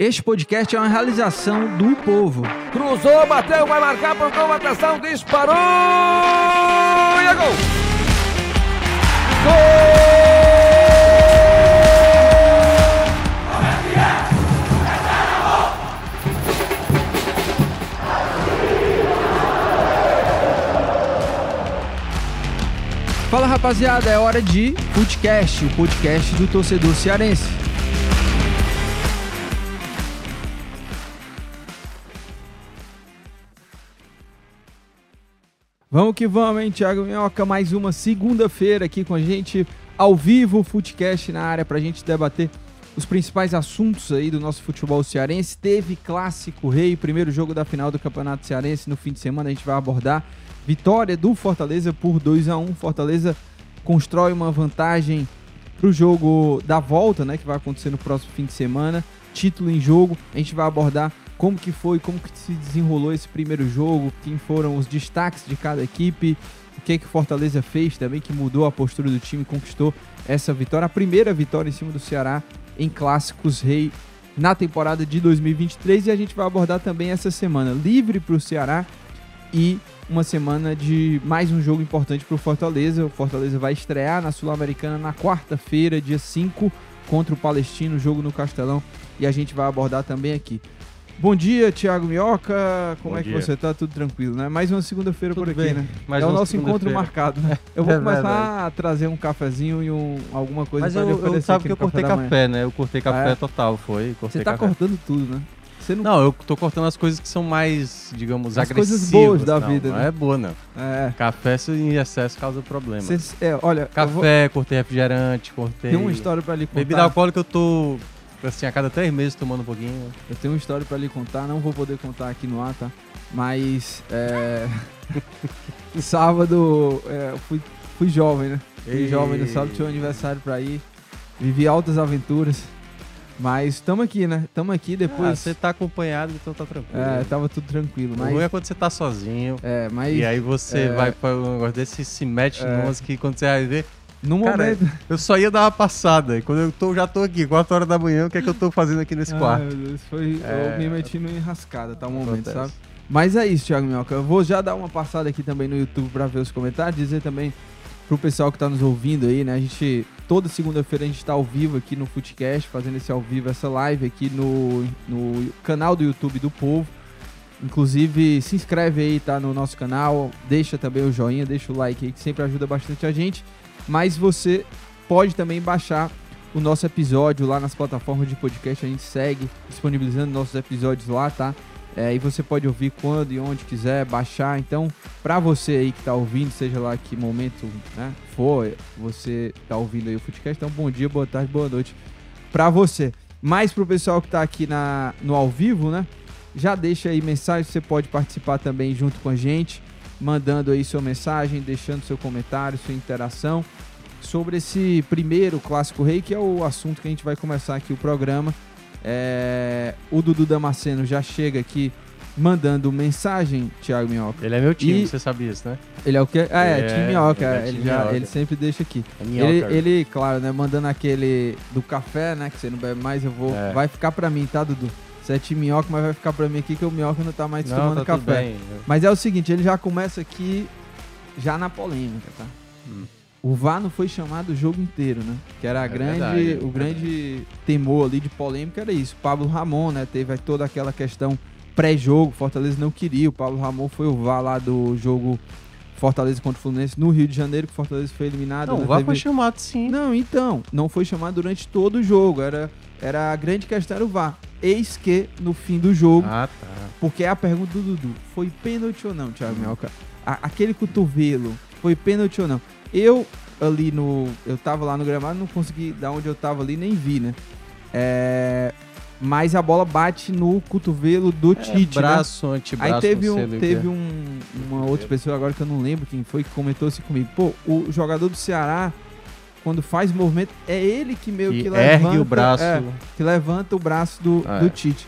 Este podcast é uma realização do povo. Cruzou, bateu, vai marcar, pontou, atenção, disparou! E é gol! Fala rapaziada, é hora de podcast, o podcast do torcedor cearense. Vamos que vamos, hein, Thiago Minhoca? Mais uma segunda-feira aqui com a gente, ao vivo, Footcast na área, pra gente debater os principais assuntos aí do nosso futebol cearense. Teve Clássico Rei, primeiro jogo da final do Campeonato Cearense no fim de semana, a gente vai abordar. Vitória do Fortaleza por 2 a 1 Fortaleza constrói uma vantagem pro jogo da volta, né, que vai acontecer no próximo fim de semana. Título em jogo, a gente vai abordar como que foi, como que se desenrolou esse primeiro jogo, quem foram os destaques de cada equipe, o que que Fortaleza fez também que mudou a postura do time, conquistou essa vitória, a primeira vitória em cima do Ceará em clássicos rei na temporada de 2023 e a gente vai abordar também essa semana livre para o Ceará e uma semana de mais um jogo importante para o Fortaleza. O Fortaleza vai estrear na Sul-Americana na quarta-feira, dia 5, contra o Palestino, jogo no Castelão, e a gente vai abordar também aqui. Bom dia, Thiago Minhoca. Como Bom é que dia. você tá? Tudo tranquilo, né? Mais uma segunda-feira por aqui, bem. né? Mais é o nosso encontro marcado, né? Eu vou É começar a trazer um cafezinho e um, alguma coisa Mas pra eu, oferecer sabe aqui que eu café cortei manhã. café, né? Eu cortei café Ah, é? total, foi. Você tá café. cortando tudo, né? Você não... Não, eu tô cortando as coisas que são mais, digamos, As agressivas. coisas boas da não, vida, Não né? é boa, não. É. Café em excesso causa problema. É, olha, eu vou... Café, cortei refrigerante, cortei... tem uma história pra lhe contar. Bebida alcoólica eu tô, assim, a cada três meses tomando um pouquinho. Eu tenho uma história pra lhe contar, não vou poder contar aqui no ar, tá? Mas é... sábado é, eu fui, fui jovem, né? Fui Ei. jovem no sábado, tinha um aniversário pra ir. Vivi altas aventuras. Mas estamos aqui, né? Estamos aqui Ah, depois. você tá acompanhado, então tá tranquilo. É, tava tudo tranquilo. O ruim é Mas. quando você tá sozinho. É, mas. E aí você é, vai pra um negócio desse e se mete É. numas que quando você vai ver... no Cara, momento. Eu só ia dar uma passada. E quando eu tô, já tô aqui, 4 horas da manhã, o que é que eu tô fazendo aqui nesse Ai, quarto? meu Deus, foi, É. Eu me meti no enrascada, tá? O momento, Acontece. sabe? Mas é isso, Thiago Minhoca. Eu vou já dar uma passada aqui também no YouTube pra ver os comentários. Dizer também pro pessoal que tá nos ouvindo aí, né? A gente, toda segunda-feira a gente tá ao vivo aqui no Footcast, fazendo esse ao vivo, essa live aqui no, no canal do YouTube do Povo. Inclusive, se inscreve aí, tá? No nosso canal. Deixa também o joinha, deixa o like aí, que sempre ajuda bastante a gente. Mas você pode também baixar o nosso episódio lá nas plataformas de podcast. A gente segue disponibilizando nossos episódios lá, tá? É, e você pode ouvir quando e onde quiser, baixar. Então, pra você aí que tá ouvindo, seja lá que momento né, for, você tá ouvindo aí o Footcast, então bom dia, boa tarde, boa noite pra você. Mas pro pessoal que tá aqui na, no ao vivo, né? Já deixa aí mensagem, você pode participar também junto com a gente, mandando aí sua mensagem, deixando seu comentário, sua interação sobre esse primeiro Clássico Rei, que é o assunto que a gente vai começar aqui o programa. É, o Dudu Damasceno já chega aqui mandando mensagem, Thiago Minhoca. Ele é meu time, E- você sabia isso, né? Ele é o quê? Ah, é, É, time Minhoca. ele é é, ele, já, Minhoca. ele sempre deixa aqui. É. Ele, ele, claro, né, mandando aquele do café, né, que você não bebe mais, eu vou... É. Vai ficar pra mim, tá, Dudu? Você é Minhoca, mas vai ficar pra mim aqui que o Minhoca não tá mais Não, tomando tá café. Mas é o seguinte, ele já começa aqui já na polêmica, tá? Hum. O VAR não foi chamado o jogo inteiro, né? Que era a É grande, verdade, é o grande temor ali de polêmica era isso. Pablo Ramon, né? Teve toda aquela questão pré-jogo, Fortaleza não queria. O Pablo Ramon foi o VAR lá do jogo Fortaleza contra o Fluminense no Rio de Janeiro, que o Fortaleza foi eliminado. Não, né? o VAR Teve- foi chamado sim. Não, então, não foi chamado durante todo o jogo. Era, era a grande questão era o VAR. Eis que no fim do jogo, Ah, tá. porque é a pergunta do Dudu. Foi pênalti ou não, Thiago Minhoca? A- aquele cotovelo, foi pênalti ou não? Eu ali no. Eu tava lá no gramado, não consegui, da onde eu tava ali, nem vi, né? É, mas a bola bate no cotovelo do É, Tite, né? braço, antebraço, Aí teve, um, teve um, uma outra pessoa agora que eu não lembro quem foi que comentou assim comigo. Pô, o jogador do Ceará, quando faz movimento, é ele que meio que, Que levanta. ergue o braço. é, que levanta o braço do, Ah, do é. Tite.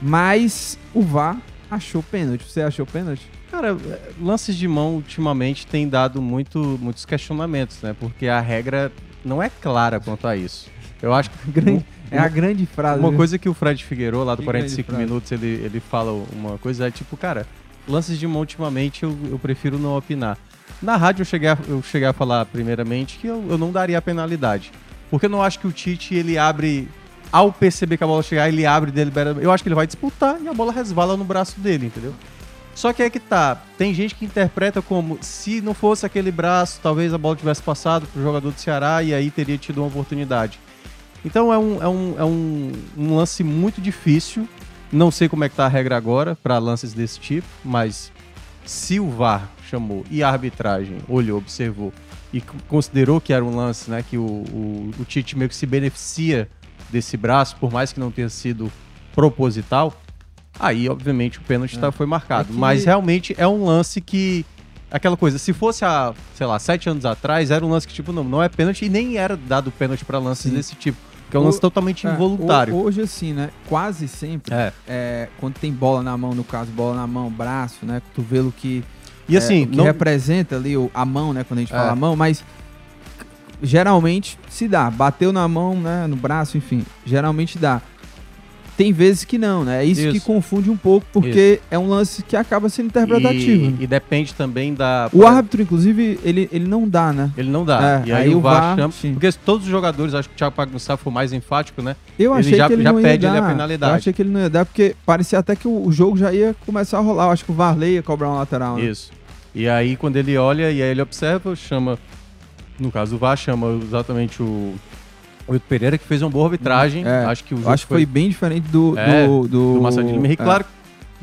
Mas o VAR achou pênalti. Você achou pênalti? Cara, lances de mão ultimamente tem dado muito, muitos questionamentos, né? Porque a regra não é clara quanto a isso. Eu acho que Grande- É a grande frase. Uma viu? coisa que o Fred Figueiredo, lá do Que 45 grande frase. minutos, ele, ele fala uma coisa, é tipo, cara, lances de mão ultimamente eu, eu prefiro não opinar. Na rádio eu cheguei a, eu cheguei a falar primeiramente que eu, eu não daria a penalidade. Porque eu não acho que o Tite, ele abre, ao perceber que a bola chegar, ele abre deliberadamente. Eu acho que ele vai disputar e a bola resvala no braço dele, entendeu? Só que é que tá, tem gente que interpreta como se não fosse aquele braço, talvez a bola tivesse passado pro jogador do Ceará e aí teria tido uma oportunidade. Então é um, é um, é um, um lance muito difícil. Não sei como é que tá a regra agora para lances desse tipo, mas se o VAR chamou e a arbitragem olhou, observou e considerou que era um lance, né, que o, o, o Tite meio que se beneficia desse braço, por mais que não tenha sido proposital, aí obviamente o pênalti tá, foi marcado. É que- Mas realmente é um lance que aquela coisa, se fosse há, sei lá, sete anos atrás, era um lance que, tipo, não, não é pênalti e nem era dado pênalti pra lances Sim. desse tipo. Que é um O- lance totalmente É, involuntário. ho- Hoje, assim, né? Quase sempre, É. é, quando tem bola na mão, no caso, bola na mão, braço, né? Cotovelo que, E assim, é, o que não, representa ali a mão, né? Quando a gente É. fala a mão, mas geralmente se dá. Bateu na mão, né? No braço, enfim. Geralmente dá. Tem vezes que não, né? É isso, que Isso. confunde um pouco, porque é um lance que acaba sendo interpretativo. né? E, e depende também da. O árbitro, inclusive, ele, ele não dá, né? Ele não dá. É, e aí, aí o VAR, VAR, chama. sim. Porque todos os jogadores, acho que o Thiago Pagnussá foi mais enfático, né? Eu Ele achei já- que ele já não ia pede ali dar. a penalidade. Eu achei que ele não ia dar, porque parecia até que o, o jogo já ia começar a rolar. Eu acho que o Varley ia cobrar um lateral. né? Isso. E aí, quando ele olha e aí ele observa, chama. No caso, o VAR chama exatamente o. O Hilton Pereira, que fez uma boa arbitragem. É, Acho que o acho que foi bem diferente do, É, do, do, do Lima. E é, claro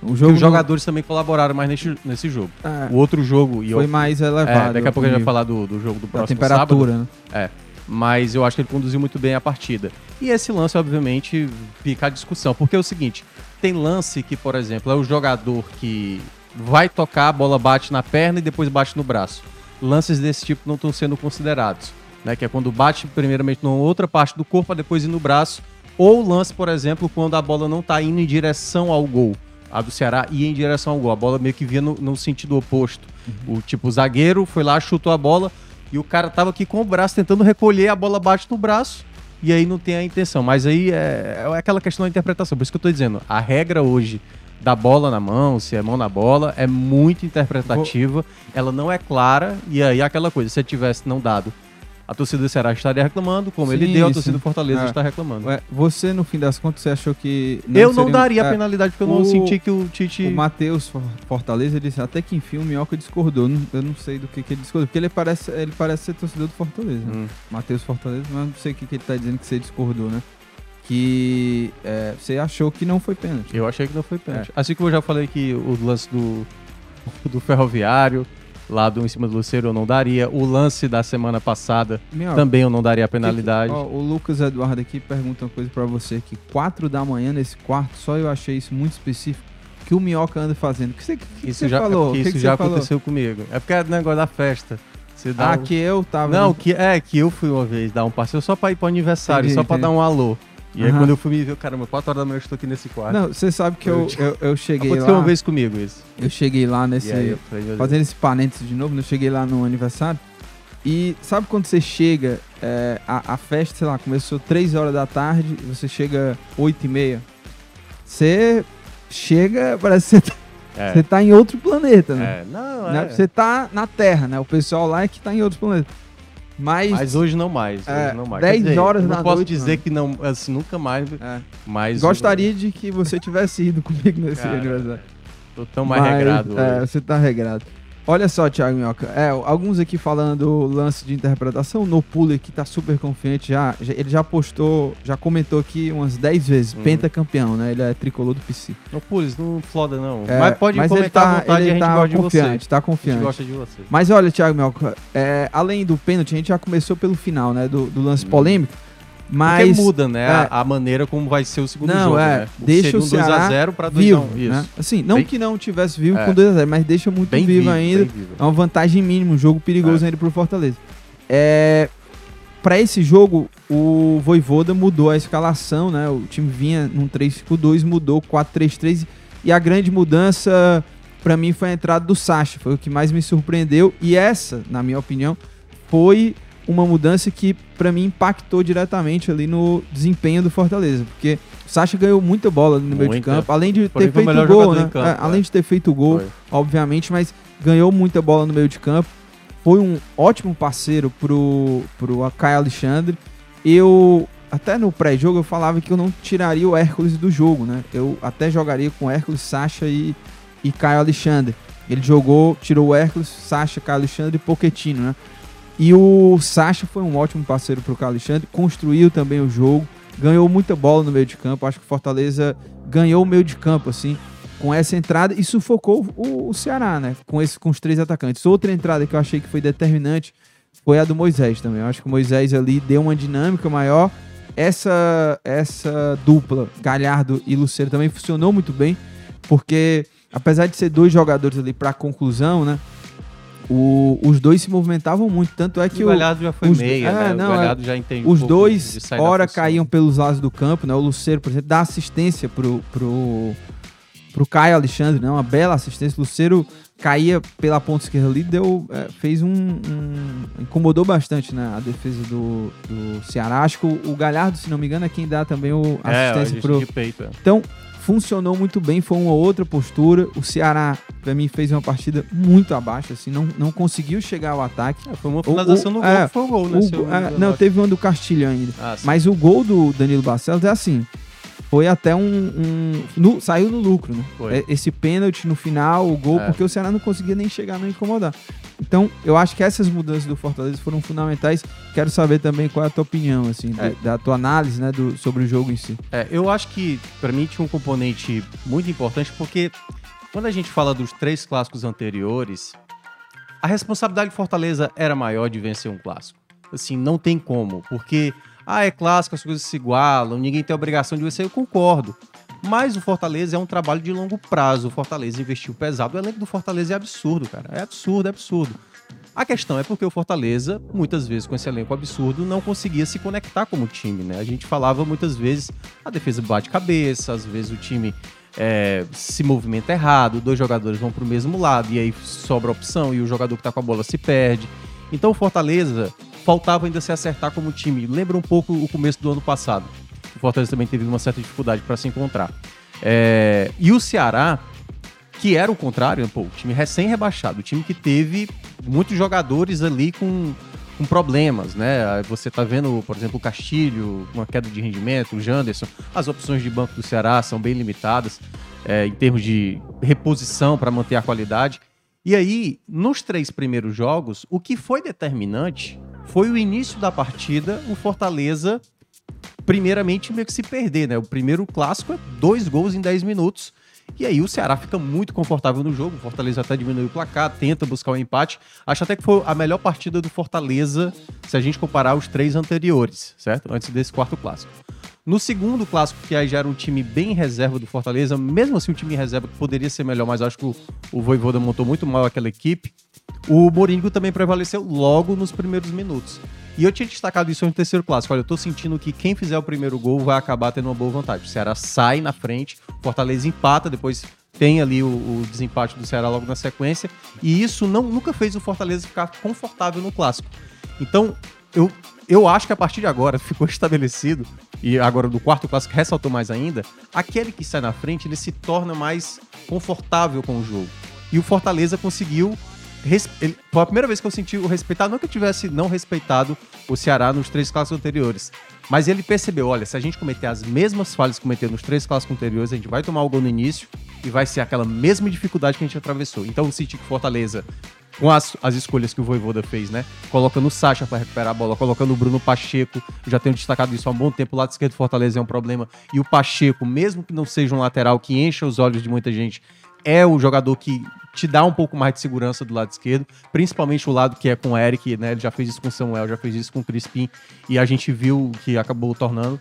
o que jogo os não- jogadores também colaboraram mais nesse, nesse jogo. é, O outro jogo. E foi eu, mais é, elevado. daqui a pouco a gente vai falar do, do jogo do da próximo sábado. temperatura, né? mas eu acho que ele conduziu muito bem a partida. E esse lance, obviamente, fica a discussão, porque é o seguinte, tem lance que, por exemplo, é o jogador que vai tocar, a bola bate na perna e depois bate no braço. Lances desse tipo não estão sendo considerados, né? Que é quando bate primeiramente numa outra parte do corpo, depois ir no braço. Ou lance, por exemplo, quando a bola não está indo em direção ao gol. A do Ceará ia em direção ao gol. A bola meio que vinha no, no sentido oposto. O tipo, o zagueiro foi lá, chutou a bola e o cara tava aqui com o braço tentando recolher, a bola bate no braço e aí não tem a intenção. Mas aí é, é aquela questão da interpretação. Por isso que eu tô dizendo, a regra hoje da bola na mão, se é mão na bola, é muito interpretativa, ela não é clara e aí é aquela coisa, se tivesse não dado, a torcida do Ceará estaria reclamando, como ele Sim, deu, a sim. torcida do Fortaleza É. está reclamando. Ué, Você, no fim das contas, você achou que. eu não daria é, a penalidade porque eu não o- senti que o Tite... O Matheus For- Fortaleza ele disse até que enfim o Minhoca discordou. Não- Eu não sei do que, que ele discordou, porque ele parece, ele parece ser torcedor do Fortaleza. né? Hum. Matheus Fortaleza, mas não sei o que, que ele tá dizendo que você discordou, né? Que é, você achou que não foi pênalti. Eu achei que não foi pênalti. É. Assim como eu já falei que o lance do, do Ferroviário, lá do em cima do Luceiro, eu não daria. O lance da semana passada também eu não daria a penalidade. Ó, o Lucas Eduardo aqui pergunta uma coisa pra você aqui. 4 da manhã nesse quarto, só eu achei isso muito específico. O que o Minhoca anda fazendo? O que você, que que isso você já, é falou? O que isso que já você falou? aconteceu comigo. É porque é negócio da festa. Você dá Ah, um- que eu tava. Não, no- que é que eu fui uma vez dar um passeio só pra ir pro aniversário, Entendi, só pra entendi. dar um alô. E aí Aham. quando eu fui me ver, caramba, 4 horas da manhã eu estou aqui nesse quarto. Não, você sabe que eu, eu, eu cheguei Aconteceu lá. uma vez comigo isso. Eu cheguei lá nesse. E aí eu falei, meu Deus. Fazendo esse parênteses de novo, né? eu cheguei lá no aniversário. E sabe quando você chega, é, a, a festa, sei lá, começou 3 horas da tarde, e você chega 8 e meia. Você chega, parece que você tá, É, você tá em outro planeta, né? é, não, é. Você tá na Terra, né? O pessoal lá é que tá em outros planetas. Mas. Mas hoje não mais. É, hoje não mais. 10 Quer dizer, horas eu não da posso noite, dizer mano. que não, assim, nunca mais. é, Mas gostaria de que você tivesse ido comigo nesse Cara, aniversário. Tô tão mais Mas, regrado É, hoje. você tá regrado. Olha só, Thiago Minhoca. É, alguns aqui falando lance de interpretação. No Puller que tá super confiante já, já- Ele já postou, já comentou aqui umas 10 vezes. Uhum. pentacampeão, né? Ele é tricolor do PC. Não, Pulis, não floda não. É, mas pode ele comentar à vontade, ele tá gosta de você. confiante, tá A gente confiante. gosta de você. Mas olha, Thiago Minhoca, é, além do pênalti, a gente já começou pelo final, né? Do, do lance polêmico. Mas. Porque muda, né, é. a, maneira como vai ser o segundo Não, jogo, é, né? deixa o um Ceará 2x0 pra 2x1. vivo, Isso. né? Assim, não Bem- que não tivesse vivo É. com 2x0, mas deixa muito vivo, vivo, ainda. vivo. É uma vantagem mínima, um jogo perigoso É. ainda pro Fortaleza. É, para esse jogo, o Voivoda mudou a escalação, né? O time vinha num 3-5-2, mudou 4-3-3 e a grande mudança pra mim foi a entrada do Sacha, foi o que mais me surpreendeu e essa, na minha opinião, foi uma mudança que para mim impactou diretamente ali no desempenho do Fortaleza, porque o Sacha ganhou muita bola no meio de Muita. campo, além de ter feito gol, né? em campo, É, é. além de ter feito gol, Foi. obviamente, mas ganhou muita bola no meio de campo. Foi um ótimo parceiro pro, pro Caio Alexandre. Eu, até no pré-jogo, eu falava que eu não tiraria o Hércules do jogo, né? Eu até jogaria com Hércules, Sacha e, e Caio Alexandre. Ele jogou, tirou o Hércules, Sacha, Caio Alexandre e Pochettino, né? E o Sacha foi um ótimo parceiro pro Caio Alexandre, construiu também o jogo, ganhou muita bola no meio de campo. Acho que o Fortaleza ganhou o meio de campo, assim, com essa entrada e sufocou o, o Ceará, né? Com, esse, com os três atacantes. Outra entrada que eu achei que foi determinante foi a do Moisés também. Eu acho que o Moisés ali deu uma dinâmica maior. Essa, essa dupla, Galhardo e Luceiro, também funcionou muito bem, porque apesar de ser dois jogadores ali para conclusão, né? O- os dois se movimentavam muito. Tanto é que o o, Galhardo já foi os- meia, é, né? não, o Galhardo já entende um os pouco dois, de sair da ora função. caíam pelos lados do campo, né? O Luceiro, por exemplo, dá assistência pro, pro, pro Caio Alexandre, né? Uma bela assistência. O Luceiro caía pela ponta esquerda ali, deu, é, fez um, um- incomodou bastante né, a defesa do, do Ceará. Acho que o, o Galhardo, se não me engano, é quem dá também o É, assistência a pro, peito, é. então, funcionou muito bem, foi uma outra postura. O Ceará, pra mim, fez uma partida muito abaixo, assim, não, não conseguiu chegar ao ataque. É, foi uma finalização o- no gol, é, foi o gol, né? O é, não, teve uma do Castilho ainda. Ah. Mas o gol do Danilo Barcelos é assim. Foi até um. um- no- saiu no lucro, né? Foi. É, Esse pênalti no final, o gol, É. porque o Ceará não conseguia nem chegar, não incomodar. Então, eu acho que essas mudanças do Fortaleza foram fundamentais. Quero saber também qual é a tua opinião, assim, É. de- da tua análise, né, do, sobre o jogo em si. É, eu acho que pra mim tinha um componente muito importante porque quando a gente fala dos três clássicos anteriores, a responsabilidade de Fortaleza era maior de vencer um clássico. Assim, não tem como, porque ah, é clássico, as coisas se igualam, ninguém tem a obrigação de vencer, eu concordo. Mas o Fortaleza é um trabalho de longo prazo. O Fortaleza investiu pesado. O elenco do Fortaleza é absurdo, cara. É absurdo, é absurdo. A questão é porque o Fortaleza, muitas vezes com esse elenco absurdo, não conseguia se conectar como time, né? A gente falava muitas vezes, a defesa bate cabeça, às vezes o time é, se movimenta errado, dois jogadores vão pro mesmo lado e aí sobra opção e o jogador que tá com a bola se perde. Então o Fortaleza faltava ainda se acertar como time. Lembra um pouco o começo do ano passado. O Fortaleza também teve uma certa dificuldade para se encontrar. É, e o Ceará, que era o contrário, pô, o time recém-rebaixado, o time que teve muitos jogadores ali com, com problemas, né? Você tá vendo, por exemplo, o Castilho, uma queda de rendimento, o Janderson, as opções de banco do Ceará são bem limitadas é, em termos de reposição para manter a qualidade. E aí, nos três primeiros jogos, o que foi determinante foi o início da partida, o Fortaleza primeiramente meio que se perder, né? O primeiro clássico é dois gols em 10 minutos. E aí o Ceará fica muito confortável no jogo. O Fortaleza até diminui o placar, tenta buscar o empate. Acho até que foi a melhor partida do Fortaleza se a gente comparar os três anteriores, certo? Antes desse quarto clássico. No segundo clássico, que aí já era um time bem reserva do Fortaleza, mesmo assim um time reserva que poderia ser melhor, mas acho que o, o Voivoda montou muito mal aquela equipe. O Moringo também prevaleceu logo nos primeiros minutos. E eu tinha destacado isso no terceiro clássico. Olha, eu tô sentindo que quem fizer o primeiro gol vai acabar tendo uma boa vantagem. O Ceará sai na frente, o Fortaleza empata, depois tem ali o, o desempate do Ceará logo na sequência. E isso não, nunca fez o Fortaleza ficar confortável no clássico. Então, eu, eu acho que a partir de agora ficou estabelecido, e agora do quarto clássico ressaltou mais ainda, aquele que sai na frente, ele se torna mais confortável com o jogo. E o Fortaleza conseguiu res- ele- foi a primeira vez que eu senti o respeitar, não que eu tivesse não respeitado o Ceará nos três clássicos anteriores, mas ele percebeu, olha, se a gente cometer as mesmas falhas que cometeu nos três clássicos anteriores, a gente vai tomar o gol no início e vai ser aquela mesma dificuldade que a gente atravessou. Então eu senti que Fortaleza, com as, as escolhas que o Voivoda fez, né, colocando o Sacha para recuperar a bola, colocando o Bruno Pacheco, já tenho destacado isso há um bom tempo, o lado esquerdo do Fortaleza é um problema, e o Pacheco, mesmo que não seja um lateral que encha os olhos de muita gente, é o jogador que te dá um pouco mais de segurança do lado esquerdo, principalmente o lado que é com o Eric, né? Ele já fez isso com o Samuel, já fez isso com o Crispim, e a gente viu que acabou tornando.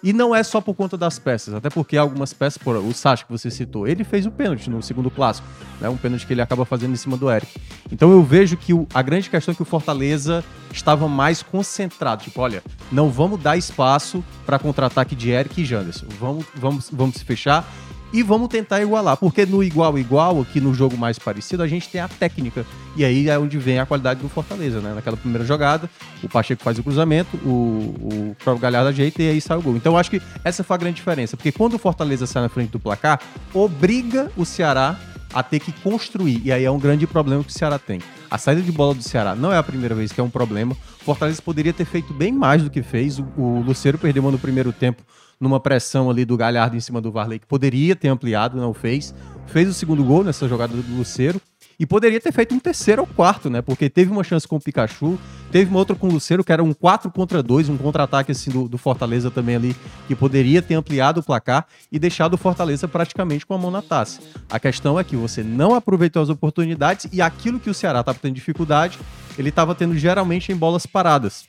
E não é só por conta das peças, até porque algumas peças, por o Sacha que você citou, ele fez o pênalti no segundo clássico, né? Um pênalti que ele acaba fazendo em cima do Eric. Então eu vejo que o- a grande questão é que o Fortaleza estava mais concentrado, tipo, olha, não vamos dar espaço para contra-ataque de Eric e Janderson. Vamos, vamos, vamos se fechar e vamos tentar igualar. Porque no igual igual, aqui no jogo mais parecido, a gente tem a técnica. E aí é onde vem a qualidade do Fortaleza, né? Naquela primeira jogada, o Pacheco faz o cruzamento, o, o próprio Galhardo ajeita e aí sai o gol. Então acho que essa foi a grande diferença. Porque quando o Fortaleza sai na frente do placar, obriga o Ceará a ter que construir. E aí é um grande problema que o Ceará tem. A saída de bola do Ceará não é a primeira vez que é um problema. Fortaleza poderia ter feito bem mais do que fez. O, o Luceiro perdeu uma no primeiro tempo numa pressão ali do Galhardo em cima do Varley, que poderia ter ampliado, não fez. Fez o segundo gol nessa jogada do Luceiro. E poderia ter feito um terceiro ou quarto, né? Porque teve uma chance com o Pikachu, teve uma outra com o Luceiro, que era um 4 contra 2, um contra-ataque assim do, do, Fortaleza também ali, que poderia ter ampliado o placar e deixado o Fortaleza praticamente com a mão na taça. A questão é que você não aproveitou as oportunidades e aquilo que o Ceará estava tendo dificuldade, ele estava tendo geralmente em bolas paradas.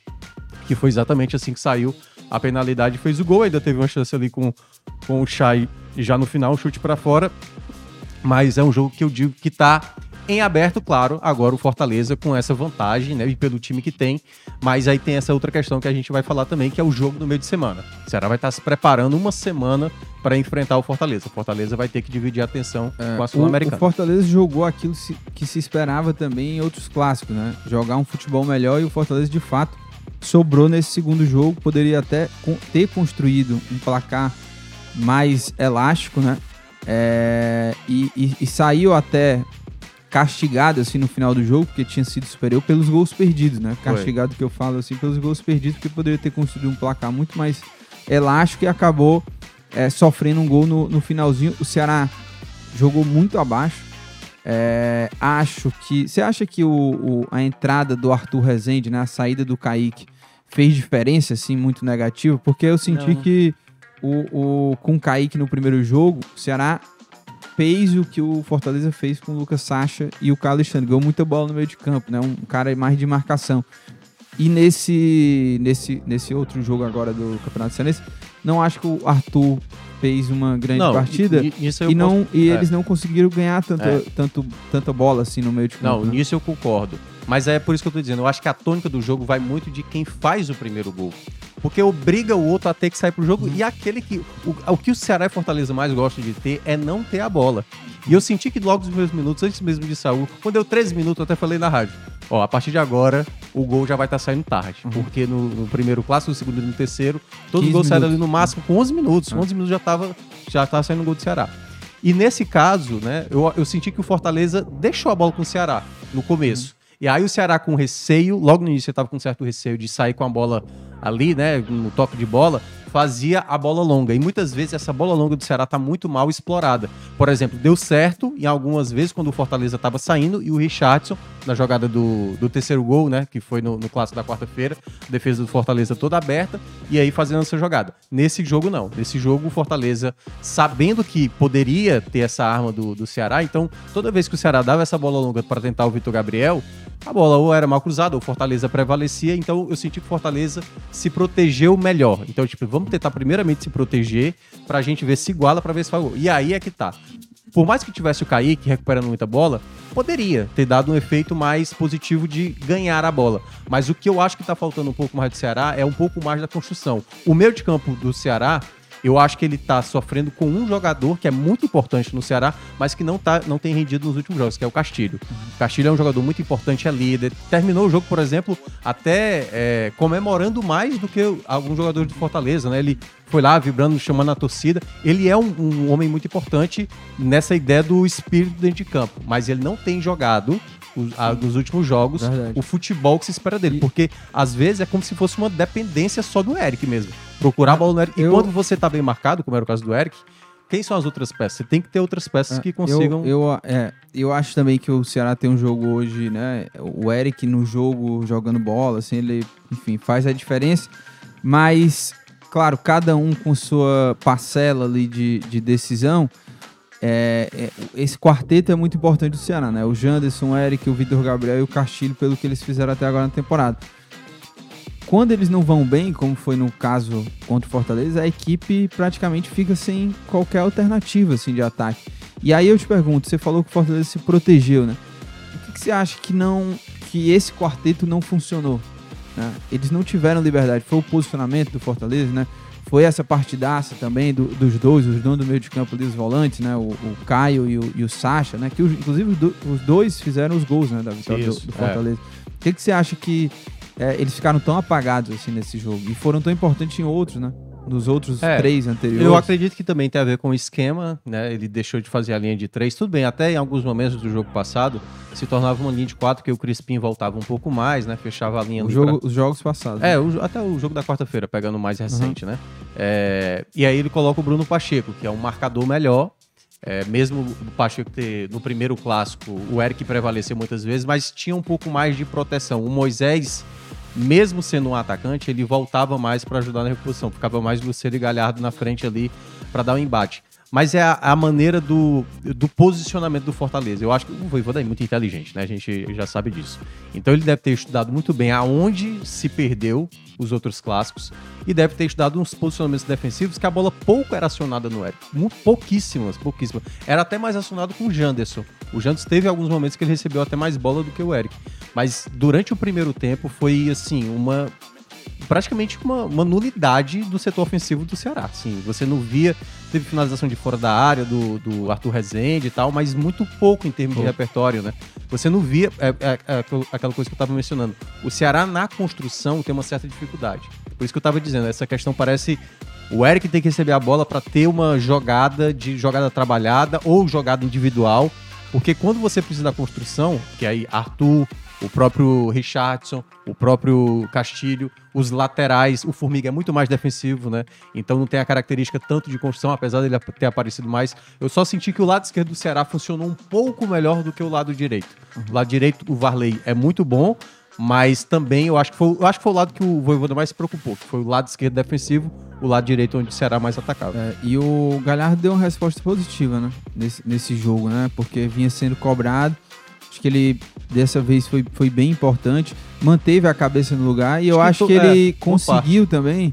Que foi exatamente assim que saiu a penalidade fez o gol, ainda teve uma chance ali com, com o Chay já no final, um chute para fora. Mas é um jogo que eu digo que tá em aberto, claro, agora o Fortaleza com essa vantagem, né, e pelo time que tem, mas aí tem essa outra questão que a gente vai falar também, que é o jogo no meio de semana. O Ceará vai estar se preparando uma semana para enfrentar o Fortaleza. O Fortaleza vai ter que dividir a atenção é, com a Sul-Americana. O, o Fortaleza jogou aquilo que se esperava também em outros clássicos, né? Jogar um futebol melhor e o Fortaleza de fato sobrou nesse segundo jogo. Poderia até ter construído um placar mais elástico, né? É, e, e, e, saiu até castigado assim no final do jogo, porque tinha sido superior pelos gols perdidos, né? Castigado Foi. que eu falo assim, pelos gols perdidos, porque poderia ter construído um placar muito mais elástico e acabou é, sofrendo um gol no, no finalzinho. O Ceará jogou muito abaixo. É, acho que. Você acha que o, o, a entrada do Arthur Rezende, né, a saída do Kaique, fez diferença, assim, muito negativa? Porque eu senti Não. que o, o, com o Kaique no primeiro jogo, o Ceará fez o que o Fortaleza fez com o Lucas Sacha e o Carlos Alexandre. Ganhou muita bola no meio de campo, né? Um cara mais de marcação. E nesse, nesse, nesse outro jogo agora do Campeonato Cearense, não acho que o Arthur fez uma grande não, partida e, e não posso... e é. eles não conseguiram ganhar tanto, é. tanto, tanta bola assim no meio de campo. Não, né? nisso eu concordo. Mas é por isso que eu tô dizendo, eu acho que a tônica do jogo vai muito de quem faz o primeiro gol. Porque obriga o outro a ter que sair pro jogo. Uhum. E aquele que. O, o que o Ceará e Fortaleza mais gostam de ter é não ter a bola. E eu senti que logo nos meus minutos, antes mesmo de Saúl, quando deu 13 minutos, eu até falei na rádio. Ó, a partir de agora, o gol já vai estar tá saindo tarde. Uhum. Porque no, no, primeiro clássico, no segundo e no terceiro, todos os gols saíram ali no máximo com 11 minutos. Uhum. 11 minutos já estava já tava saindo o gol do Ceará. E nesse caso, né, eu, eu senti que o Fortaleza deixou a bola com o Ceará no começo. E aí o Ceará com receio, logo no início eu tava com certo receio de sair com a bola ali, né, no toque de bola, fazia a bola longa. E muitas vezes essa bola longa do Ceará tá muito mal explorada. Por exemplo, deu certo em algumas vezes quando o Fortaleza estava saindo e o Richardson, na jogada do, do terceiro gol, né? Que foi no, no clássico da quarta-feira, defesa do Fortaleza toda aberta, e aí fazendo essa jogada. Nesse jogo, não. Nesse jogo, o Fortaleza, sabendo que poderia ter essa arma do, do Ceará, então toda vez que o Ceará dava essa bola longa para tentar o Vitor Gabriel, a bola ou era mal cruzada, ou Fortaleza prevalecia, então eu senti que Fortaleza se protegeu melhor. Então, tipo, vamos tentar primeiramente se proteger pra gente ver se iguala pra ver se faz gol. E aí é que tá. Por mais que tivesse o Kaique recuperando muita bola, poderia ter dado um efeito mais positivo de ganhar a bola. Mas o que eu acho que tá faltando um pouco mais do Ceará é um pouco mais da construção. O meio de campo do Ceará eu acho que ele tá sofrendo com um jogador que é muito importante no Ceará, mas que não, tá, não tem rendido nos últimos jogos, que é o Castilho. O Castilho é um jogador muito importante, é líder. Terminou o jogo, por exemplo, até é, comemorando mais do que alguns jogadores do Fortaleza, né? Ele foi lá vibrando, chamando a torcida. Ele é um, um homem muito importante nessa ideia do espírito dentro de campo, mas ele não tem jogado a, nos últimos jogos Verdade. o futebol que se espera dele. Porque às vezes é como se fosse uma dependência só do Eric mesmo. Procurar a bola no Eric. Eu... E quando você tá bem marcado, como era o caso do Eric, quem são as outras peças? Você tem que ter outras peças é, que consigam. Eu, eu, é, eu acho também que o Ceará tem um jogo hoje, né? O Eric no jogo jogando bola, assim, ele, enfim, faz a diferença. Mas, claro, cada um com sua parcela ali de, de decisão. É, é, esse quarteto é muito importante do Ceará, né? O Janderson, o Eric, o Vitor Gabriel e o Castilho, pelo que eles fizeram até agora na temporada. Quando eles não vão bem, como foi no caso contra o Fortaleza, a equipe praticamente fica sem qualquer alternativa assim, de ataque. E aí eu te pergunto, você falou que o Fortaleza se protegeu, né? O que, que você acha que não que esse quarteto não funcionou? Né? Eles não tiveram liberdade. Foi o posicionamento do Fortaleza, né? Foi essa partidaça também do- dos dois, os donos do meio de campo ali, os volantes, né? O, o Caio e o, e o Sacha, né? Que os- inclusive os, do- os dois fizeram os gols, né? Da vitória do, Isso, do é. Fortaleza. O que, que você acha que é, eles ficaram tão apagados assim nesse jogo? E foram tão importantes em outros, né? Nos outros É, três anteriores. Eu acredito que também tem a ver com o esquema, né? Ele deixou de fazer a linha de três. Tudo bem, até em alguns momentos do jogo passado se tornava uma linha de quatro, que o Crispim voltava um pouco mais, né? Fechava a linha O jogo- pra- Os jogos passados. É, o- até o jogo da quarta-feira, pegando o mais recente, né? É, e aí ele coloca o Bruno Pacheco, que é um marcador melhor. É, mesmo o Pacheco ter, no primeiro clássico, o Eric prevaleceu muitas vezes, mas tinha um pouco mais de proteção. O Moisés, mesmo sendo um atacante, ele voltava mais para ajudar na reposição. Ficava mais Luciano e Galhardo na frente ali para dar o embate. Mas é a, a maneira do, do posicionamento do Fortaleza. Eu acho que o Voivoda é muito inteligente, né? A gente já sabe disso. Então ele deve ter estudado muito bem aonde se perdeu os outros clássicos e deve ter estudado uns posicionamentos defensivos que a bola pouco era acionada no Eric. Pouquíssimas, pouquíssimas. Era até mais acionado com o Janderson. O Janderson teve alguns momentos que ele recebeu até mais bola do que o Eric. Mas durante o primeiro tempo foi, assim, uma praticamente uma, uma nulidade do setor ofensivo do Ceará. Assim, você não via, teve finalização de fora da área do, do Arthur Rezende e tal, mas muito pouco em termos de repertório, né? Você não via é, é, é aquela coisa que eu estava mencionando. O Ceará na construção tem uma certa dificuldade. Por isso que eu estava dizendo, essa questão parece o Eric tem que receber a bola para ter uma jogada de jogada trabalhada ou jogada individual, porque quando você precisa da construção, que aí Arthur, o próprio Richardson, o próprio Castilho, os laterais, o Formiga é muito mais defensivo, né? Então não tem a característica tanto de construção, apesar dele ter aparecido mais. Eu só senti que o lado esquerdo do Ceará funcionou um pouco melhor do que o lado direito. O lado direito, o Varley é muito bom, mas também eu acho que foi, eu acho que foi o lado que o Voivoda mais se preocupou, que foi o lado esquerdo defensivo, o lado direito onde o Ceará mais atacava. É, e o Galhardo deu uma resposta positiva, né? Nesse, nesse jogo, né? Porque vinha sendo cobrado. Acho que ele, dessa vez, foi, foi bem importante. Manteve a cabeça no lugar. E eu Acho acho que que to- ele é, conseguiu também.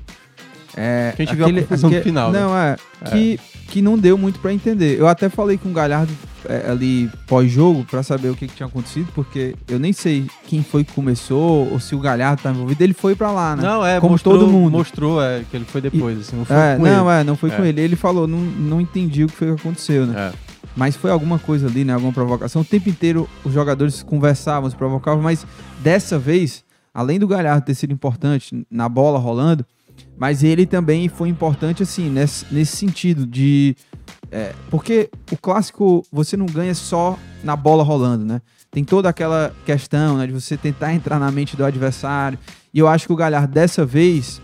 É, Que a gente viu a confusão no final, né? Não, é. Que, que não deu muito pra entender. Eu até falei com o Galhardo é, ali pós-jogo pra saber o que, que tinha acontecido, porque eu nem sei quem foi que começou ou se o Galhardo tá envolvido. Ele foi pra lá, né? Não, é, Como mostrou, todo mundo. Mostrou é, que ele foi depois, assim, não foi É, com não, ele. é, não foi com É. ele. Ele falou, não, não entendi o que foi que aconteceu, né? É. Mas foi alguma coisa ali, né? Alguma provocação. O tempo inteiro os jogadores conversavam, se provocavam, mas dessa vez, além do Galhardo ter sido importante na bola rolando, mas ele também foi importante, assim, nesse, nesse sentido de. é, porque o clássico você não ganha só na bola rolando, né? Tem toda aquela questão né, de você tentar entrar na mente do adversário. E eu acho que o Galhardo, dessa vez,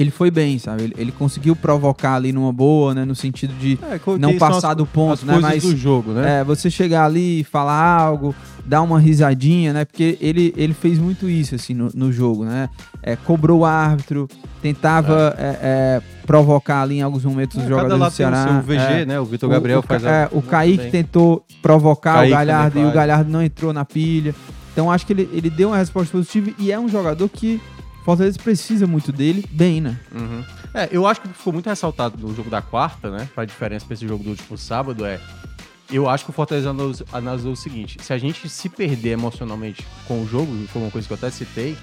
ele foi bem, sabe? Ele, ele conseguiu provocar ali numa boa, né? No sentido de É, não passar as- do ponto, né? Mas do jogo, né? é, você chegar ali, falar algo, dar uma risadinha, né? Porque ele, ele fez muito isso, assim, no, no jogo, né? É, cobrou o árbitro, tentava é, é, provocar ali em alguns momentos os É, jogadores do o Ceará. seu VG, é. né? O Vitor Gabriel o, faz a... é, o Kaique bem. tentou provocar Kaique o Galhardo e o faz. Galhardo não entrou na pilha. Então acho que ele, ele deu uma resposta positiva e é um jogador que Fortaleza precisa muito dele, bem, né? Uhum. É, eu acho que ficou muito ressaltado no jogo da quarta, né? Pra diferença pra esse jogo do último sábado é. Eu acho que o Fortaleza analisou, analisou o seguinte: se a gente se perder emocionalmente com o jogo, foi uma coisa que eu até citei,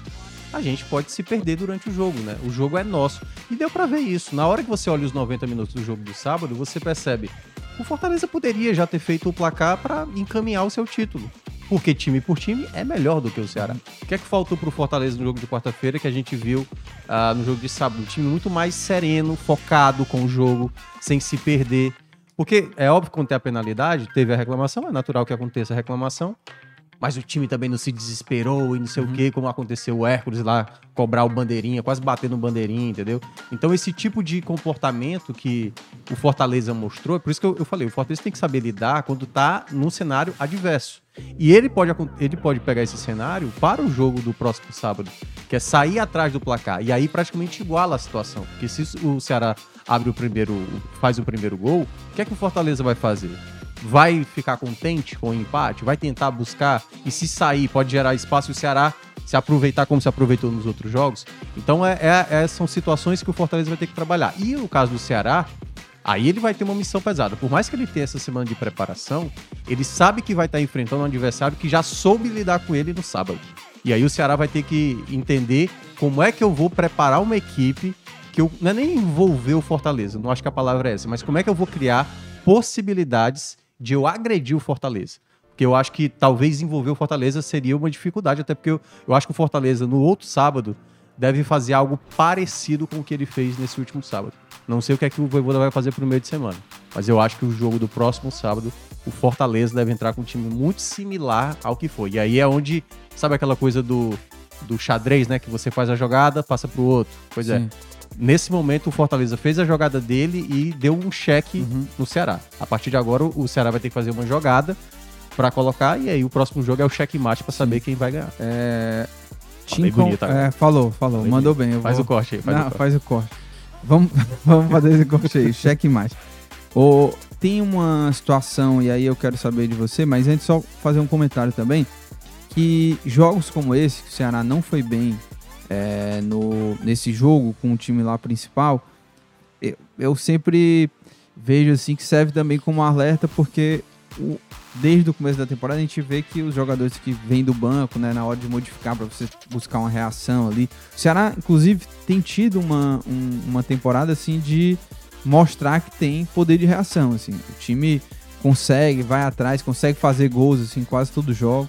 a gente pode se perder durante o jogo, né? O jogo é nosso. E deu pra ver isso. Na hora que você olha os 90 minutos do jogo do sábado, você percebe. O Fortaleza poderia já ter feito o placar pra encaminhar o seu título. Porque time por time é melhor do que o Ceará. O que é que faltou pro Fortaleza no jogo de quarta-feira que a gente viu ah, no jogo de sábado? Um time muito mais sereno, focado com o jogo, sem se perder. Porque é óbvio que quando tem a penalidade, teve a reclamação, é natural que aconteça a reclamação. Mas o time também não se desesperou e não sei o quê, como aconteceu o Hércules lá cobrar o bandeirinha, quase bater no bandeirinha, entendeu? Então esse tipo de comportamento que o Fortaleza mostrou, é por isso que eu, eu falei, o Fortaleza tem que saber lidar quando tá num cenário adverso. E ele pode, ele pode pegar esse cenário para o jogo do próximo sábado, que é sair atrás do placar. E aí praticamente iguala a situação. Porque se o Ceará abre o primeiro, faz o primeiro gol, o que é que o Fortaleza vai fazer? Vai ficar contente com o empate? Vai tentar buscar? E se sair, pode gerar espaço e o Ceará se aproveitar como se aproveitou nos outros jogos? Então é, é- é- são situações que o Fortaleza vai ter que trabalhar. E o caso do Ceará, Aí ele vai ter uma missão pesada. Por mais que ele tenha essa semana de preparação, ele sabe que vai estar enfrentando um adversário que já soube lidar com ele no sábado. E aí o Ceará vai ter que entender como é que eu vou preparar uma equipe que eu. Não é nem envolver o Fortaleza, não acho que a palavra é essa, mas como é que eu vou criar possibilidades de eu agredir o Fortaleza? Porque eu acho que talvez envolver o Fortaleza seria uma dificuldade, até porque eu, eu acho que o Fortaleza, no outro sábado, deve fazer algo parecido com o que ele fez nesse último sábado. Não sei o que é que o Voivoda vai fazer pro meio de semana, mas eu acho que o jogo do próximo sábado, o Fortaleza deve entrar com um time muito similar ao que foi. E aí é onde, sabe aquela coisa do, do xadrez, né? Que você faz a jogada, passa pro outro. Pois é. Nesse momento, o Fortaleza fez a jogada dele e deu um cheque Uhum. no Ceará. A partir de agora, o Ceará vai ter que fazer uma jogada pra colocar, e aí o próximo jogo é o checkmate pra saber quem vai ganhar. É, Falei bonito é, falou, falou, Falei mandou bem. Faz vou- o corte aí, faz Não, o corte. faz o corte. Vamos, vamos fazer esse corte aí, cheque mais. Ô, tem uma situação, e aí eu quero saber de você, mas antes só fazer um comentário também, que jogos como esse, que o Ceará não foi bem é, no, nesse jogo com o time lá principal, eu, eu sempre vejo assim que serve também como alerta, porque o- desde o começo da temporada a gente vê que os jogadores que vêm do banco, né, na hora de modificar para você buscar uma reação ali, o Ceará, inclusive, tem tido uma, um- uma temporada assim de mostrar que tem poder de reação. Assim. O time consegue, vai atrás, consegue fazer gols assim, quase todo jogo.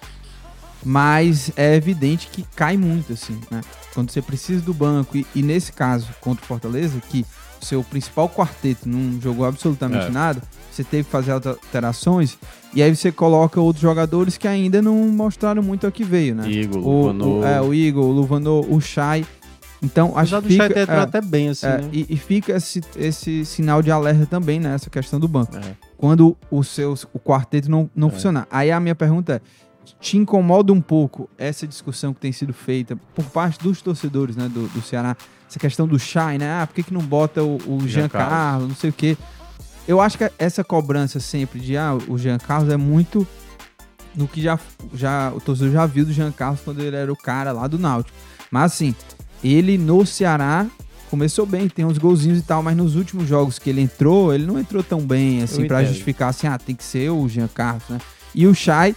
Mas é evidente que cai muito, assim, né? Quando você precisa do banco, e, e nesse caso, contra o Fortaleza, que o seu principal quarteto não jogou absolutamente É. nada, você teve que fazer alterações, e aí você coloca outros jogadores que ainda não mostraram muito ao que veio, né? Igor, o, Luvanor. o, é, o Igor, o Luvanor, o Chay. Então, acho Apesar que do Chay fica, é, até bem, assim, é, né? e, e fica esse, esse sinal de alerta também, né? Essa questão do banco. É. Quando o, seus, o quarteto não, não É. funcionar. Aí a minha pergunta é, te incomoda um pouco essa discussão que tem sido feita por parte dos torcedores né, do, do Ceará? Essa questão do Chay, né? Ah, por que, que não bota o, o Jean Carlos. Não sei o quê. Eu acho que essa cobrança sempre de, ah, o Jean Carlos é muito no que já, já o torcedor já viu do Jean Carlos quando ele era o cara lá do Náutico. Mas assim, ele no Ceará começou bem, tem uns golzinhos e tal, mas nos últimos jogos que ele entrou, ele não entrou tão bem assim entendo. justificar assim, ah, tem que ser o Jean Carlos, né? E o Chay,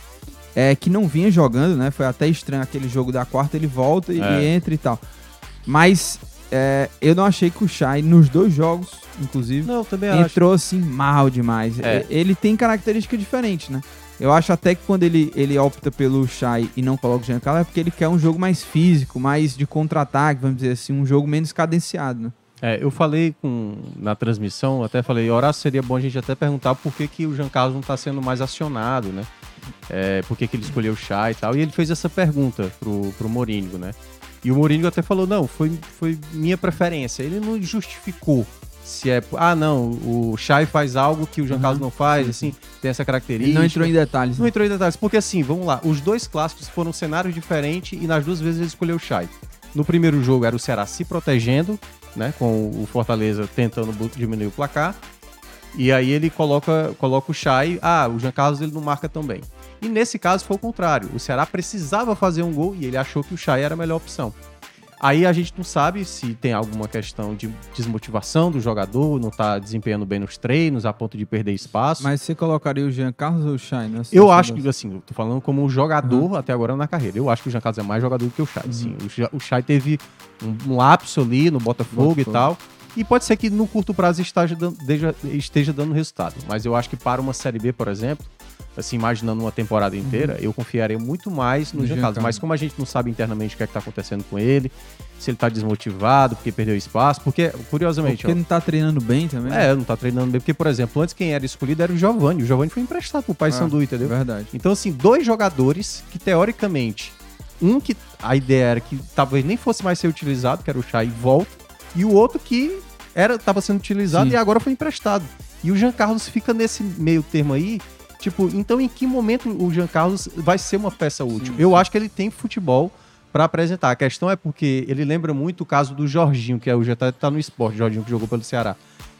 é, que não vinha jogando, né? Foi até estranho aquele jogo da quarta, ele volta e, É. e entra e tal. Mas é, eu não achei que o Chay, nos dois jogos, inclusive, Não, também acho. entrou assim mal demais. É. Ele tem característica diferente, né? Eu acho até que quando ele, ele opta pelo Shai e não coloca o Giancarlo é porque ele quer um jogo mais físico, mais de contra-ataque, vamos dizer assim, um jogo menos cadenciado, né? É, eu falei com, na transmissão, até falei, Horácio, seria bom a gente até perguntar por que, que o Jean Carlos não está sendo mais acionado, né? É, por que, que ele escolheu o chá e tal. E ele fez essa pergunta pro, pro Morínigo, né? E o Morínigo até falou, não, foi, foi minha preferência. Ele não justificou se é, ah, não, o Chay faz algo que o Jean Uhum. Carlos não faz, assim, tem essa característica. Ele não entrou em detalhes. Não né? entrou em detalhes, porque assim, vamos lá, os dois clássicos foram cenários diferentes e nas duas vezes ele escolheu o Chay. No primeiro jogo era o Ceará se protegendo, né, com o Fortaleza tentando diminuir o placar. E aí ele coloca, coloca o Chay, ah, o Jean Carlos ele não marca tão bem. E nesse caso foi o contrário, o Ceará precisava fazer um gol e ele achou que o Chay era a melhor opção. Aí a gente não sabe se tem alguma questão de desmotivação do jogador, não tá desempenhando bem nos treinos, a ponto de perder espaço. Mas você colocaria o Jean Carlos ou o Shai? Né? Eu acho que, assim, eu tô falando como jogador até agora na carreira. Eu acho que o Jean Carlos é mais jogador do que o Chay. Sim, o Chay- o Chay teve um, um lapso ali no Botafogo, Botafogo. e tal. E pode ser que no curto prazo esteja, dan- deja- esteja dando resultado. Mas eu acho que para uma Série B, por exemplo, assim, imaginando uma temporada inteira, eu confiaria muito mais no No Jean Carlos. Mas como a gente não sabe internamente o que é que tá acontecendo com ele, se ele tá desmotivado, porque perdeu espaço, porque, curiosamente... Porque ó, não tá treinando bem também. é, não tá treinando bem. Porque, por exemplo, antes quem era escolhido era o Giovanni. O Giovanni foi emprestado pro Pai Ah, Sandu, entendeu? Verdade. Então, assim, dois jogadores que, teoricamente, um que a ideia era que talvez nem fosse mais ser utilizado, que era o Chay, volta, e o outro que era tava sendo utilizado Sim. e agora foi emprestado. E o Jean Carlos fica nesse meio termo aí, tipo, então em que momento o Jean Carlos vai ser uma peça útil? Eu acho que ele tem futebol pra apresentar. A questão é porque ele lembra muito o caso do Jorginho, que é o já tá, no esporte, Jorginho que jogou pelo Ceará.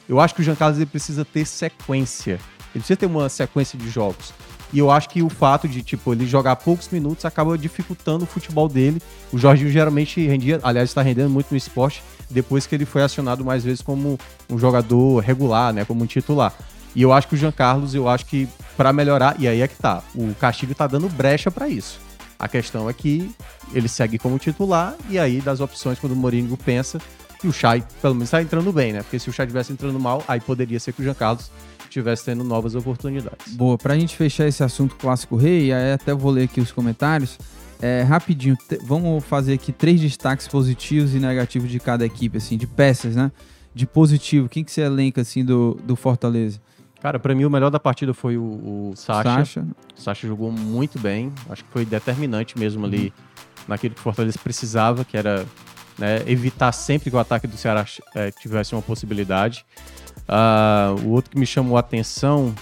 Eu acho que o Jean Carlos ele precisa ter sequência. Ele precisa ter uma sequência de jogos. E eu acho que o fato de, tipo, ele jogar poucos minutos acaba dificultando o futebol dele. O Jorginho geralmente rendia, aliás, está rendendo muito no esporte depois que ele foi acionado mais vezes como um jogador regular, né, como um titular. E eu acho que o Jean Carlos, eu acho que para melhorar, e aí é que tá, o Castilho tá dando brecha para isso. A questão é que ele segue como titular e aí das opções quando o Mourinho pensa, E o Chay, pelo menos, tá entrando bem, né? Porque se o Chay estivesse entrando mal, aí poderia ser que o Jean Carlos estivesse tendo novas oportunidades. Boa, pra gente fechar esse assunto clássico rei, aí até vou ler aqui os comentários. É, rapidinho, vamos fazer aqui três destaques positivos e negativos de cada equipe, assim, de peças, né? De positivo, quem que você elenca, assim, do, do Fortaleza? Cara, pra mim o melhor da partida foi o, o Sacha. Sacha. O Sacha jogou muito bem. Acho que foi determinante mesmo ali naquilo que o Fortaleza precisava, que era né, evitar sempre que o ataque do Ceará eh, tivesse uma possibilidade. Ah, o outro que me chamou a atenção.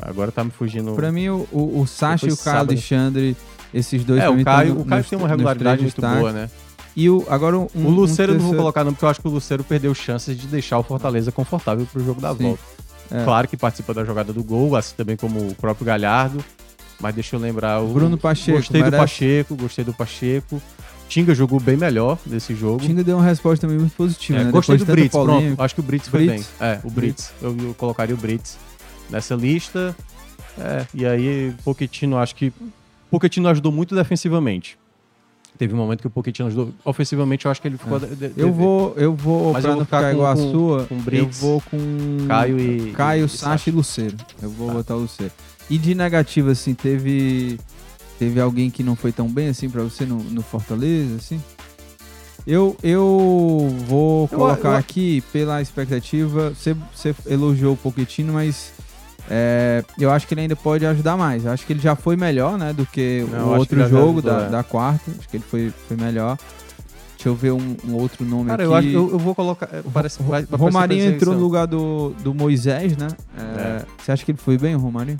Agora tá me fugindo. Pra mim, o, o, o Sacha e o sábado. Alexandre, esses dois é, o Caio, no- o Caio nos- tem uma regularidade muito destaques. boa, né? E o, agora um, o Luceiro um eu não vou terceiro- colocar não, porque eu acho que o Luceiro perdeu chances de deixar o Fortaleza confortável pro jogo da Sim. volta. É. Claro que participa da jogada do gol, assim também como o próprio Galhardo. Mas deixa eu lembrar o. Bruno Pacheco, Gostei do merece. Pacheco, gostei do Pacheco. Tinga jogou bem melhor nesse jogo. O Tinga deu uma resposta também muito positiva, É, né? gostei do Depois de Brits, tanta polêmica. pronto. Acho que o Brits foi Brits? bem. É, o Brits. Eu, eu colocaria o Brits nessa lista. É, e aí o Pochettino, acho que... Pochettino ajudou muito defensivamente. Teve um momento que o Pochettino ajudou. Ofensivamente, eu acho que ele ficou... de- de- É. Eu vou, eu vou, Mas eu vou não ficar ficar com- igual a com- sua, com eu Brits, vou com Caio e- Caio, e Sacha e Luceiro. Eu vou Tá. botar o Luceiro. E de negativo, assim, teve teve alguém que não foi tão bem, assim, pra você no, no Fortaleza, assim? Eu, eu vou Eu- colocar eu- aqui, pela expectativa, você, você elogiou o Pochettino, mas é, eu acho que ele ainda pode ajudar mais. Eu acho que ele já foi melhor, né, do que Não, o outro que jogo ajudou, da, é. da quarta. Acho que ele foi, foi melhor. Deixa eu ver um, um outro nome Cara, aqui. eu, acho, eu, eu vou colocar... é, Parece, vai, Romarinho entrou no lugar do, do Moisés, né? É, Você acha que ele foi bem, o Romarinho?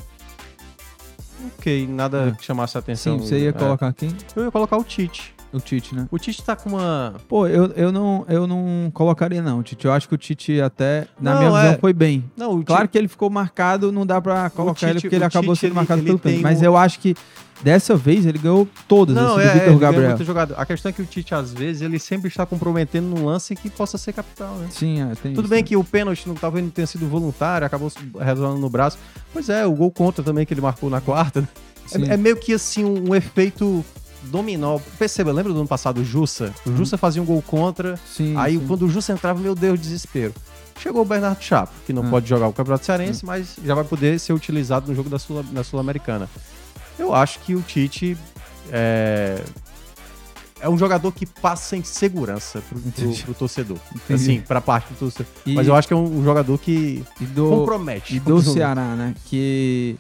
Ok, nada que chamasse a atenção. Sim, você ia É. colocar quem? Eu ia colocar o Tite. O Tite, né? O Tite tá com uma... Pô, eu, eu, não, eu não colocaria não, Tite. Eu acho que o Tite até, na Não, minha visão, é. foi bem. Não, o Claro que ele ficou marcado, não dá pra colocar ele Tite- porque ele acabou Tite, sendo ele- marcado ele pelo tem pênalti. Mas um- eu acho que dessa vez ele ganhou todas, Não, assim, é, do é, Vitor ele ganha Gabriel. A questão é que o Tite, às vezes, ele sempre está comprometendo num lance que possa ser capital, né? Sim, é, tem Tudo isso, bem né? que o pênalti não talvez não tenha sido voluntário, acabou se resolvendo no braço. Pois é, o gol contra também que ele marcou na quarta. né? É, é meio que assim um, um efeito dominó. Perceba, lembra do ano passado o Jussa? O Jussa fazia um gol contra, Sim, aí sim. quando o Jussa entrava, meu Deus, desespero. Chegou o Bernardo Chapo, que não Ah. pode jogar o Campeonato Cearense, mas já vai poder ser utilizado no jogo da Sul, na Sul-Americana. Eu acho que o Tite é, é um jogador que passa em segurança pro, pro, pro torcedor. Entendi. Assim, pra parte do torcedor. E- Mas eu acho que é um, um jogador que do, compromete. E do Ceará, né? Que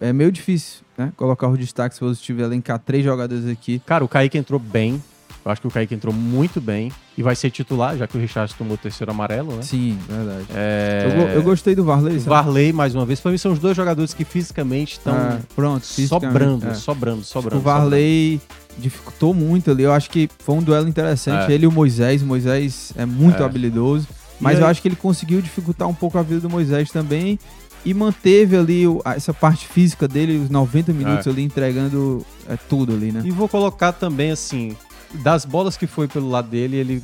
é meio difícil, né? Colocar os destaques positivos e elencar três jogadores aqui. Cara, o Kaique entrou bem. Eu acho que o Kaique entrou muito bem. E vai ser titular, já que o Richard tomou o terceiro amarelo, né? Sim, verdade. É... Eu, eu gostei do Varley. O sabe? Varley, mais uma vez, pra mim são os dois jogadores que fisicamente estão Ah, pronto, fisicamente, sobrando, é. sobrando, sobrando. o Varley dificultou muito ali. Eu acho que foi um duelo interessante. É. Ele e o Moisés. O Moisés é muito É. habilidoso. Mas eu acho que ele conseguiu dificultar um pouco a vida do Moisés também. E manteve ali o- essa parte física dele, os 90 minutos É. ali, entregando é, tudo ali, né? E vou colocar também, assim, das bolas que foi pelo lado dele, ele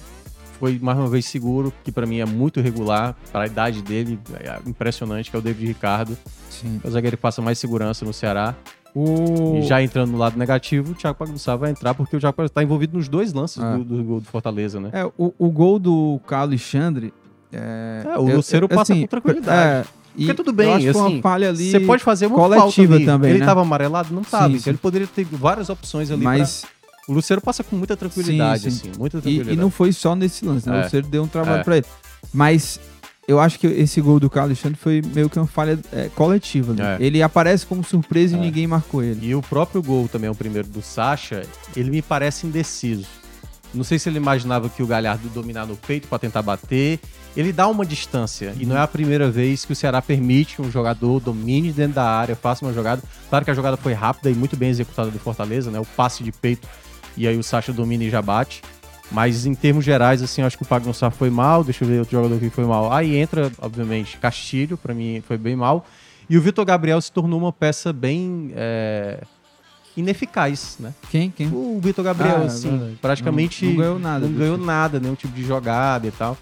foi mais uma vez seguro, que pra mim é muito regular, para a idade dele, é impressionante, que é o David Ricardo. Sim. É o zagueiro que passa mais segurança no Ceará. O... E já entrando no lado negativo, o Thiago Pagussá vai entrar, porque o Thiago está envolvido nos dois lances Ah. do, do gol do Fortaleza, né? É, o, o gol do Carlos Alexandre. É, É, o eu- eu- passa com tranquilidade. É, e Porque tudo bem, eu acho assim, uma falha ali. Você pode fazer uma coletiva falta também, Ele né? estava amarelado? Não estava. Então sim. Ele poderia ter várias opções ali. mas pra- O Lucero passa com muita tranquilidade, Sim, sim. assim. Muita e, tranquilidade. e não foi só nesse lance, né? É. O Lucero deu um trabalho É. pra ele. Mas eu acho que esse gol do Carlos Alexandre foi meio que uma falha é, coletiva. né? É. Ele aparece como surpresa É. e ninguém marcou ele. E o próprio gol também, o primeiro do Sacha, ele me parece indeciso. Não sei se ele imaginava que o Galhardo dominar no peito para tentar bater. Ele dá uma distância. E não é a primeira vez que o Ceará permite que um jogador domine dentro da área, faça uma jogada. Claro que a jogada foi rápida e muito bem executada do Fortaleza, né? O passe de peito. E aí o Sacha domina e já bate. Mas em termos gerais, assim, acho que o Pagnussá foi mal. Deixa eu ver outro jogador que foi mal. Aí entra, obviamente, Castilho, para mim foi bem mal. E o Vitor Gabriel se tornou uma peça bem é, ineficaz, né? Quem? Quem? O Vitor Gabriel, Ah, assim, praticamente Não- não ganhou nada Não ganhou time. nada, nenhum tipo de jogada e tal.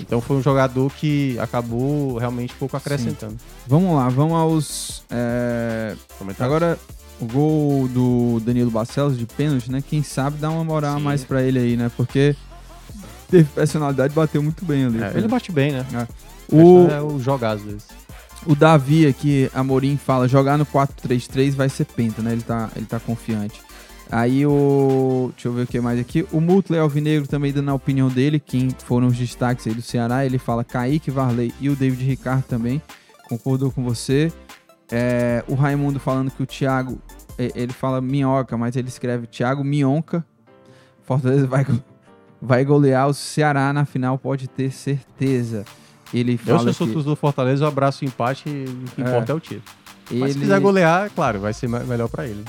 Então foi um jogador que acabou realmente pouco acrescentando. Vamos lá, vamos aos. é? Agora, o gol do Danilo Barcelos de pênalti, né? Quem sabe dá uma moral a Sim. mais pra ele aí, né? Porque teve personalidade, bateu muito bem ali. É, ele bate bem, né? o, É o jogaço desse. o Davi aqui, Amorim, fala, jogar no 4-3-3 vai ser penta, né? Ele tá, ele tá confiante. Aí o. Deixa eu ver o que mais aqui. O Mutley Alvinegro também dando a opinião dele, quem foram os destaques aí do Ceará. Ele fala Kaique, Varley e o David Ricardo também. Concordou com você. É, o Raimundo falando que o Thiago. Ele fala minhoca, mas ele escreve Thiago Minhoca. Fortaleza vai, vai golear o Ceará na final, pode ter certeza. Ele Eu, fala se eu sou que do Fortaleza, eu abraço o empate e o que É. importa é o título. Mas se ele- quiser golear, claro, vai ser me- melhor pra ele.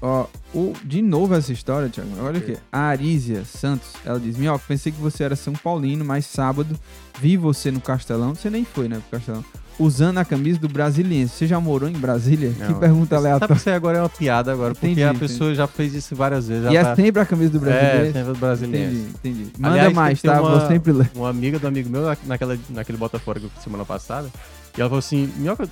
Ó, o, de novo essa história, Thiago. Olha aqui. A Arísia Santos, ela diz: Minhoca, pensei que você era São Paulino, mas sábado vi você no Castelão. Você nem foi, né, pro Castelão. Usando a camisa do Brasiliense. Você já morou em Brasília? que Não, pergunta Sabe aleatória. que isso aí agora é uma piada agora, porque Entendi, a entendi. pessoa já fez isso várias vezes. E é tá... sempre a camisa do É, Brasiliense? sempre do brasileiro. entendi, entendi. Manda Aliás, mais, tá? uma- Vou sempre ler. Uma amiga do amigo meu, na- naquela, naquele Botafogo que semana passada, e ela falou assim, Minhoca,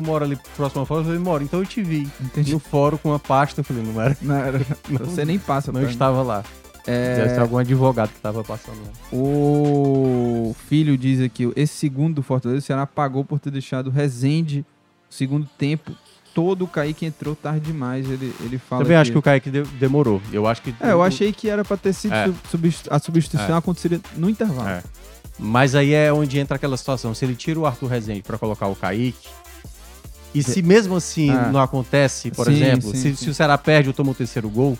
tu mora ali próximo ao fórum? Eu falei, moro, então eu te vi. Entendi. No fórum com uma pasta, eu falei, não era, Não, era- não, você nem passa não estava lá. Deve ser É, algum advogado que estava passando lá. o filho diz aqui: esse segundo do Fortaleza, o Ceará pagou por ter deixado o Rezende segundo tempo. Todo o Kaique entrou tarde demais. Ele, ele fala. Também acho que o Kaique de- demorou. Eu acho que... É, eu achei que era pra ter sido É. substitu- a substituição É. aconteceria no intervalo. É. Mas aí é onde entra aquela situação. Se ele tira o Arthur Rezende pra colocar o Kaique, e se mesmo assim É. não acontece, por Sim, exemplo, sim, se, sim. se o Ceará perde ou toma o terceiro gol,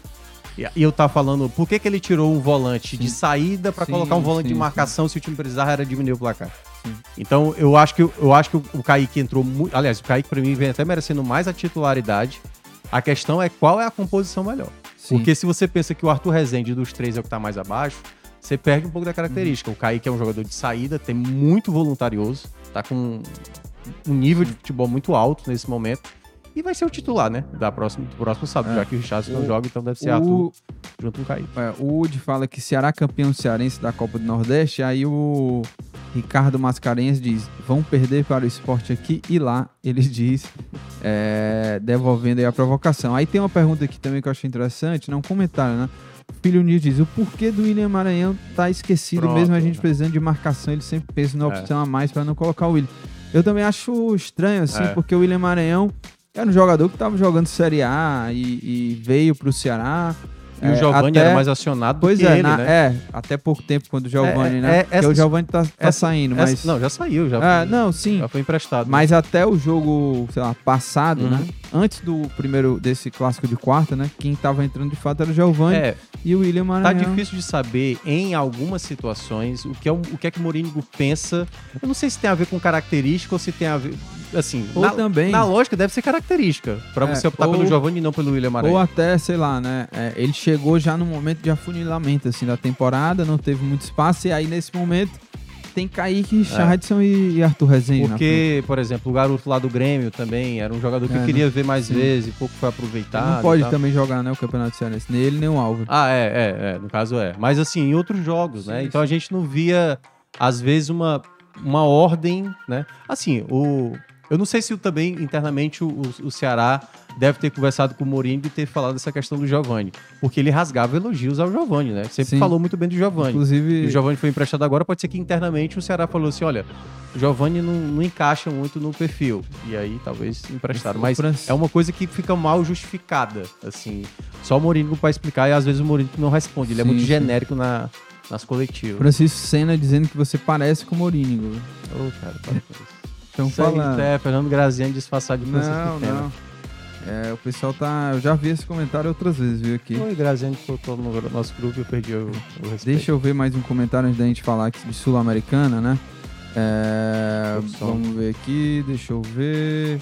e eu tava falando, por que, que ele tirou um volante de saída pra Sim, colocar um volante de marcação se o time precisava era diminuir o placar? Então eu acho que, eu acho que o- Kaique entrou muito. Aliás, o Kaique pra mim vem até merecendo mais a titularidade. A questão é qual é a composição melhor. Porque se você pensa que o Arthur Rezende dos três é o que tá mais abaixo, você perde um pouco da característica. O Kaique é um jogador de saída, tem muito voluntarioso, tá com um nível de futebol muito alto nesse momento. E vai ser o titular, né? Da próxima, do próximo sábado, É. já que o Richardson não joga, então deve ser Arthur o, junto com o Kaique. é, o Wood fala que Ceará campeão cearense da Copa do Nordeste. Aí o Ricardo Mascarenhas diz: vão perder para o esporte aqui e lá. Ele diz, é, devolvendo aí a provocação. Aí tem uma pergunta aqui também que eu achei interessante, não um comentário, né? O Filho Nil diz: o porquê do William Maranhão tá esquecido, Pronto. mesmo a gente precisando de marcação, ele sempre pensa na É. opção a mais para não colocar o William. Eu também acho estranho, assim, É. porque o William Maranhão era um jogador que tava jogando Série A e, e veio pro Ceará. E o É, Giovanni até- era mais acionado Pois é, ele, na- né? é, até pouco tempo quando o Giovanni, É, né? é, Porque essa- o Giovanni tá, tá essa- saindo, Essa- mas. não, já saiu, já, Ah, não, sim. já foi emprestado. Mas até o jogo, sei lá, passado, Uhum. né? Antes do primeiro, desse clássico de quarta, né? Quem tava entrando de fato era o Giovanni É, e o William Tá Maranhão. difícil de saber, em algumas situações, o que é o, o, que é que o Morínigo pensa. Eu não sei se tem a ver com característica ou se tem a ver. Assim, Ou na, também. na lógica deve ser característica. Pra É, você optar ou- pelo Giovanni e não pelo William Ou Maranhão. até, sei lá, né? é, ele chegou já no momento de afunilamento, assim, da temporada, não teve muito espaço, e aí nesse momento tem Kaique, Richardson e, e Arthur Rezende. Porque, por exemplo, o garoto lá do Grêmio também era um jogador que É, eu queria ver mais sim. vezes, pouco foi aproveitado. não pode também jogar, né, o Campeonato Cearense, nem ele nem o Álvaro. Ah, é, é, é, no caso é. Mas assim, em outros jogos, né? Sim, Então a gente não via, às vezes, uma, uma ordem, né? Assim, o. Eu não sei se também internamente o, o- Ceará deve ter conversado com o Mourinho e ter falado dessa questão do Giovani. Porque ele rasgava elogios ao Giovani, né? Sempre Sim. falou muito bem do Giovani. E Inclusive, o Giovani foi emprestado agora, pode ser que internamente o Ceará falou assim: olha, o Giovani não, não encaixa muito no perfil. E aí talvez emprestaram. Mas é uma coisa que fica mal justificada. Assim, só o Mourinho vai explicar e às vezes o Mourinho não responde. Ele é Sim, muito sim. genérico na, nas coletivas. Francisco Senna dizendo que você parece com o Mourinho. Ô, cara, para com isso. Então Isso aí fala. É, Fernando Graziani disfarçado de Francisco Não, Pena. não. É, o pessoal tá. Eu já vi esse comentário outras vezes, viu aqui. Oi, Graziani botou no nosso grupo e eu perdi o, o respeito. Deixa eu ver mais um comentário antes da gente falar aqui de Sul-Americana, né? É, vamos ver aqui, deixa eu ver.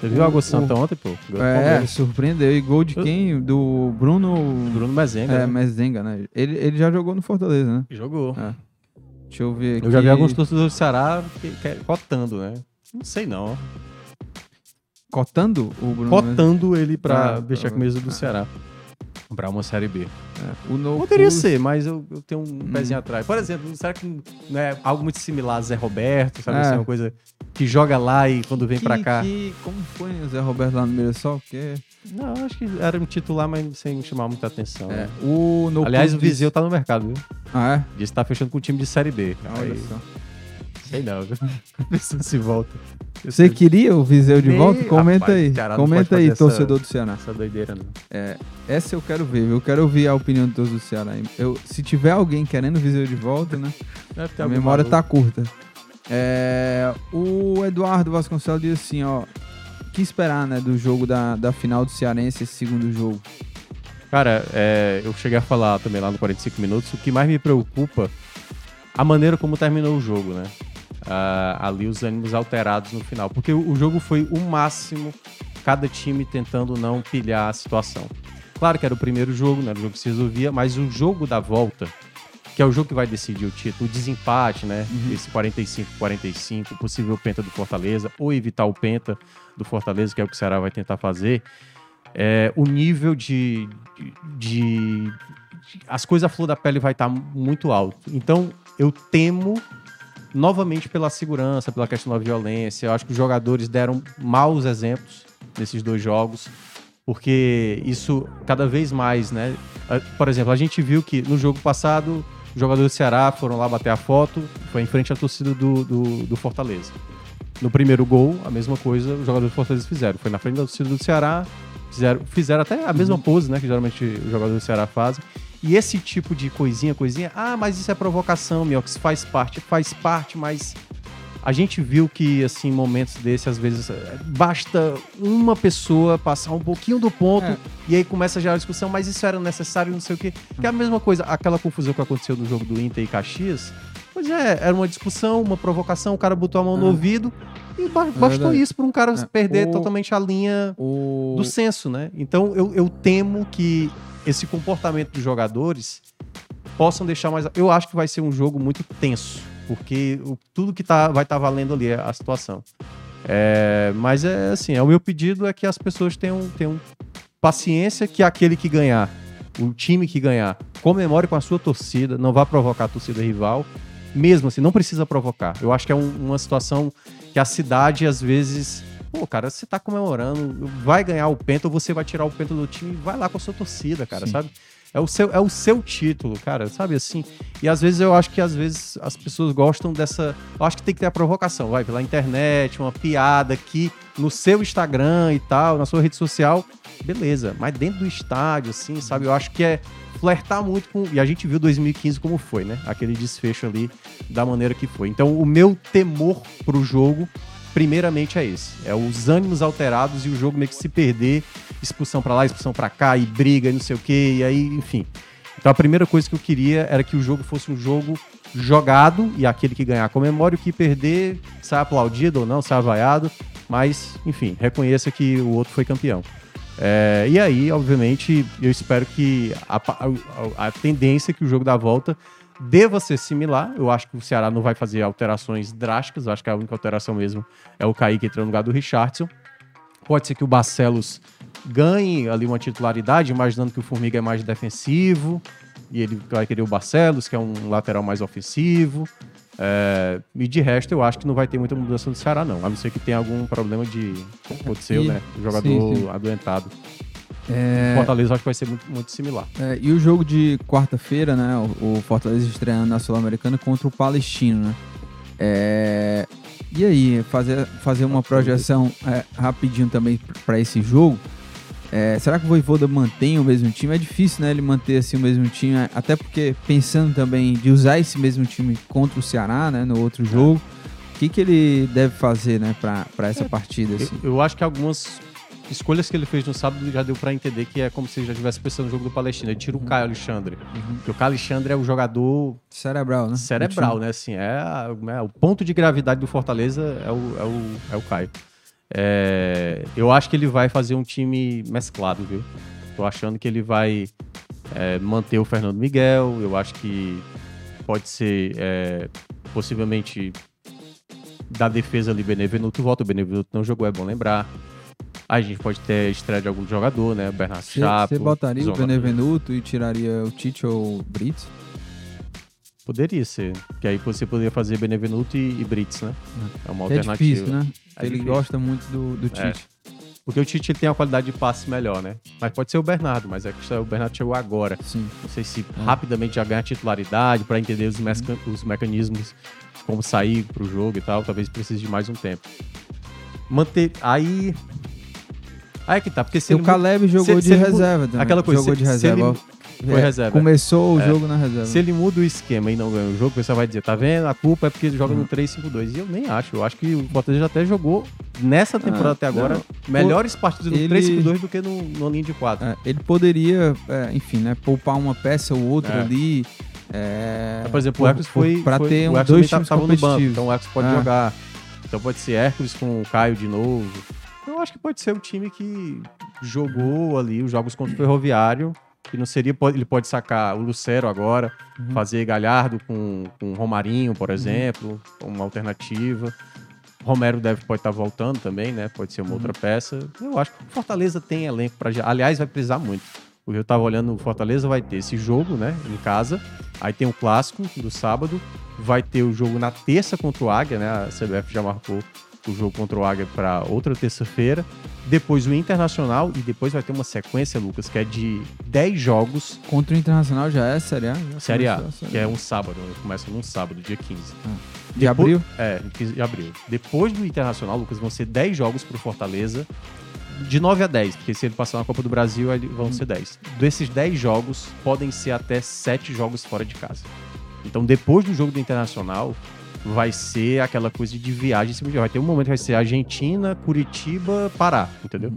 Você viu o Água o- Santa ontem, pô? É, surpreendeu. E gol de quem? Do Bruno. Bruno Mezenga. É, né? Mezenga, né? Ele, ele já jogou no Fortaleza, né? Jogou. Deixa eu ver aqui. Eu já vi alguns torcedores do Ceará que, que, cotando, né? Não sei não. Cotando o Bruno? Cotando ele pra Ah, vestir a tá. camisa do Ceará. Pra uma Série B. O No Poderia ser, mas eu, eu tenho um Hum. pezinho atrás. Por exemplo, será que não é algo muito similar a Zé Roberto? Sabe É. assim, uma coisa que joga lá e quando vem que, pra cá. que- como foi o Zé Roberto lá no Mirassol? Porque, Não, acho que era um titular, mas sem chamar muita atenção. é, né? o No Aliás, o Viseu disse- tá no mercado, viu? Ah, é? Disse que tá fechando com o time de Série B. Olha Aí, só. Sei não? A pessoa se volta. Você queria o Viseu de Nem- volta? Comenta Rapaz, aí. cara, Comenta aí, fazer essa- torcedor do Ceará. Essa doideira, não. Essa eu quero ver, eu quero ouvir a opinião de todos do Ceará. Eu, se tiver alguém querendo o Viseu de volta, né? Deve ter a memória maluco. tá curta. É, o Eduardo Vasconcelos diz assim, ó. O que esperar, né, do jogo da, da final do Cearense, esse segundo jogo? Cara, é, eu cheguei a falar também lá no 45 minutos, o que mais me preocupa, a maneira como terminou o jogo, né? Ah, ali os ânimos alterados no final. Porque o, o jogo foi o máximo, cada time tentando não pilhar a situação. Claro que era o primeiro jogo, né? O jogo que se resolvia, mas o jogo da volta, que é o jogo que vai decidir o título, o desempate, né? Esse 45-45, possível penta do Fortaleza, ou evitar o penta do Fortaleza, que é o que o Ceará vai tentar fazer. É, o nível de, de, de- As coisas à flor da pele vai estar muito alto. Então, eu temo novamente pela segurança, pela questão da violência. Eu acho que os jogadores deram maus exemplos nesses dois jogos, porque isso cada vez mais, né? Por exemplo, a gente viu que no jogo passado os jogadores do Ceará foram lá bater a foto, foi em frente à torcida do, do, do Fortaleza. No primeiro gol, a mesma coisa os jogadores do Fortaleza fizeram. Foi na frente da torcida do Ceará, fizeram, fizeram até a mesma pose, né? Que geralmente os jogadores do Ceará fazem. E esse tipo de coisinha, coisinha, ah, mas isso é provocação, Miox, faz parte, faz parte, mas a gente viu que, assim, momentos desses, às vezes, eh, basta uma pessoa passar um pouquinho do ponto É. e aí começa já a discussão, mas isso era necessário, não sei o quê. Que é a mesma coisa, aquela confusão que aconteceu no jogo do Inter e Caxias, pois é, era uma discussão, uma provocação, o cara botou a mão no É. ouvido e ba- bastou verdade. isso para um cara É. perder O- totalmente a linha O... do senso, né? Então eu, eu temo que esse comportamento dos jogadores possam deixar mais. Eu acho que vai ser um jogo muito tenso, porque o- tudo que tá, vai estar valendo ali é a situação. É, mas é assim, é, o meu pedido é que as pessoas tenham, tenham paciência que aquele que ganhar, o time que ganhar, comemore com a sua torcida, não vá provocar a torcida rival. Mesmo assim, não precisa provocar. Eu acho que é um- uma situação que a cidade, às vezes, pô, cara, você tá comemorando, vai ganhar o penta ou você vai tirar o penta do time, vai lá com a sua torcida, cara, Sim. sabe? É o, seu, é o seu título, cara, sabe assim? E às vezes eu acho que às vezes as pessoas gostam dessa. Eu acho que tem que ter a provocação, vai, pela internet, uma piada aqui no seu Instagram e tal, na sua rede social, beleza. Mas dentro do estádio, assim, sabe? Eu acho que é flertar muito com. E a gente viu 2015 como foi, né? Aquele desfecho ali da maneira que foi. Então, o meu temor pro jogo, primeiramente, é esse: é os ânimos alterados e o jogo meio que se perder, expulsão pra lá, expulsão pra cá, e briga e não sei o quê, e aí, enfim. Então, a primeira coisa que eu queria era que o jogo fosse um jogo jogado e aquele que ganhar comemore, o que perder, sai aplaudido ou não, sai avaiado, mas, enfim, reconheça que o outro foi campeão. É, e aí, obviamente, eu espero que a, a- a tendência é que o jogo da volta deva ser similar. Eu acho que o Ceará não vai fazer alterações drásticas. Eu acho que a única alteração mesmo é o Kaique entrando no lugar do Richardson. Pode ser que o Barcelos ganhe ali uma titularidade, imaginando que o Formiga é mais defensivo e ele vai querer o Barcelos, que é um lateral mais ofensivo. É, e de resto, eu acho que não vai ter muita mudança no Ceará, não. A não ser que tenha algum problema de. Aconteceu, né? O jogador sim, sim. adoentado. É, Fortaleza eu acho que vai ser muito, muito similar. é, e o jogo de quarta-feira, né? O, o Fortaleza estreando na Sul-Americana contra o Palestino, né? É, e aí, fazer, fazer uma projeção é, rapidinho também para esse jogo. É, será que o Voivoda mantém o mesmo time? É difícil, né? Ele manter assim o mesmo time, até porque pensando também de usar esse mesmo time contra o Ceará, né? No outro jogo. O que, que ele deve fazer, né? Para essa partida, Eu, assim? eu acho que algumas escolhas que ele fez no sábado já deu pra entender que é como se ele já estivesse pensando no jogo do Palestina. Ele tira o Caio Alexandre. Porque o Caio Alexandre é o jogador Cerebral, né? cerebral, né? Assim, é, é o ponto de gravidade do Fortaleza é o, é o, é o Caio. É, eu acho que ele vai fazer um time mesclado, viu? Tô achando que ele vai é, manter o Fernando Miguel. Eu acho que pode ser é, possivelmente da defesa ali Benevenuto volta. O Benevenuto não jogou, é bom lembrar. A gente pode ter estreia de algum jogador, né? Bernardo Chapo. você botaria o Zonga- Benevenuto e tiraria o Tite ou o Brits? Poderia ser. Que aí você poderia fazer Benevenuto e, e Brits, né? É uma É alternativa. difícil, né? É Ele difícil. gosta muito do, do É. Tite. Porque o Tite tem uma qualidade de passe melhor, né? Mas pode ser o Bernardo, mas é o Bernardo chegou agora. Sim. Não sei se É. rapidamente já ganha titularidade para entender os, mesca- Uhum. os mecanismos, como sair pro jogo e tal. Talvez precise de mais um tempo. Manter. Aí. Aí é que tá, porque se o ele Caleb jogou se- de se reserva também. aquela coisa, Jogou se- de se reserva. ele- foi É, reserva. Começou o É. jogo na reserva. Se ele muda o esquema e não ganha o jogo, o pessoal vai dizer, tá vendo? A culpa é porque ele joga Uhum. no 3-5-2. E eu nem acho. Eu acho que o Fortaleza até jogou nessa temporada Ah, até agora não. melhores partidas no ele- 3-5-2 do que no, no linha de 4. É, ele poderia, é, enfim, né, poupar uma peça ou outra É. ali. é, Por exemplo, o Hércules foi. Pra foi- ter o um, Hércules dois também times tava no banco, então o Hércules pode Ah. jogar. Então pode ser Hércules com o Caio de novo. Eu acho que pode ser o time que jogou ali os jogos contra o Ferroviário. Que não seria. Ele pode sacar o Lucero agora, Uhum. fazer Galhardo com, com Romarinho, por exemplo, uma alternativa. Romero deve pode estar voltando também, né? Pode ser uma Uhum. outra peça. Eu acho que o Fortaleza tem elenco para Aliás, vai precisar muito. Porque eu tava olhando, o Fortaleza vai ter esse jogo, né? Em casa. Aí tem o clássico do sábado. Vai ter o jogo na terça contra o Águia, né? A CBF já marcou o jogo contra o Águia para outra terça-feira. Depois o Internacional e depois vai ter uma sequência, Lucas, que é de 10 jogos Contra o Internacional já é Série A? Série A, começou Série que é um sábado, né? começa num sábado, dia 15. De Depois- abril? É, em 15 de abril. Depois do Internacional, Lucas, vão ser 10 jogos pro Fortaleza. De 9 a 10, porque se ele passar na Copa do Brasil, vão ser 10. Desses 10 jogos, podem ser até 7 jogos fora de casa. Então, depois do jogo do Internacional, vai ser aquela coisa de viagem em cima de Vai ter um momento que vai ser Argentina, Curitiba, Pará, entendeu?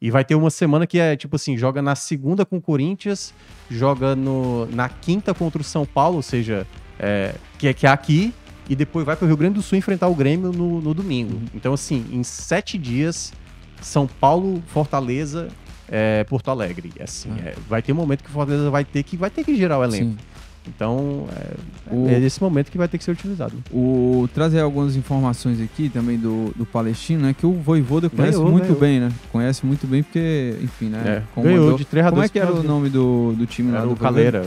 E vai ter uma semana que é tipo assim: joga na segunda com o Corinthians, joga no, na quinta contra o São Paulo, ou seja, é, que, é, que é aqui, e depois vai para o Rio Grande do Sul enfrentar o Grêmio no, no domingo. Então, assim, em sete dias, São Paulo, Fortaleza, é, Porto Alegre. Assim, é, vai ter um momento que o Fortaleza vai ter que, vai ter que gerar o elenco. Sim. Então, é, O- é esse momento que vai ter que ser utilizado. O, trazer algumas informações aqui também do, do Palestino, né? Que o Voivoda conhece Ganhou, muito ganhou. bem, né? Conhece muito bem porque, enfim, né? É, ganhou de 3 a 2 Como é que era o nome do, do time lá Era do o? Caleira.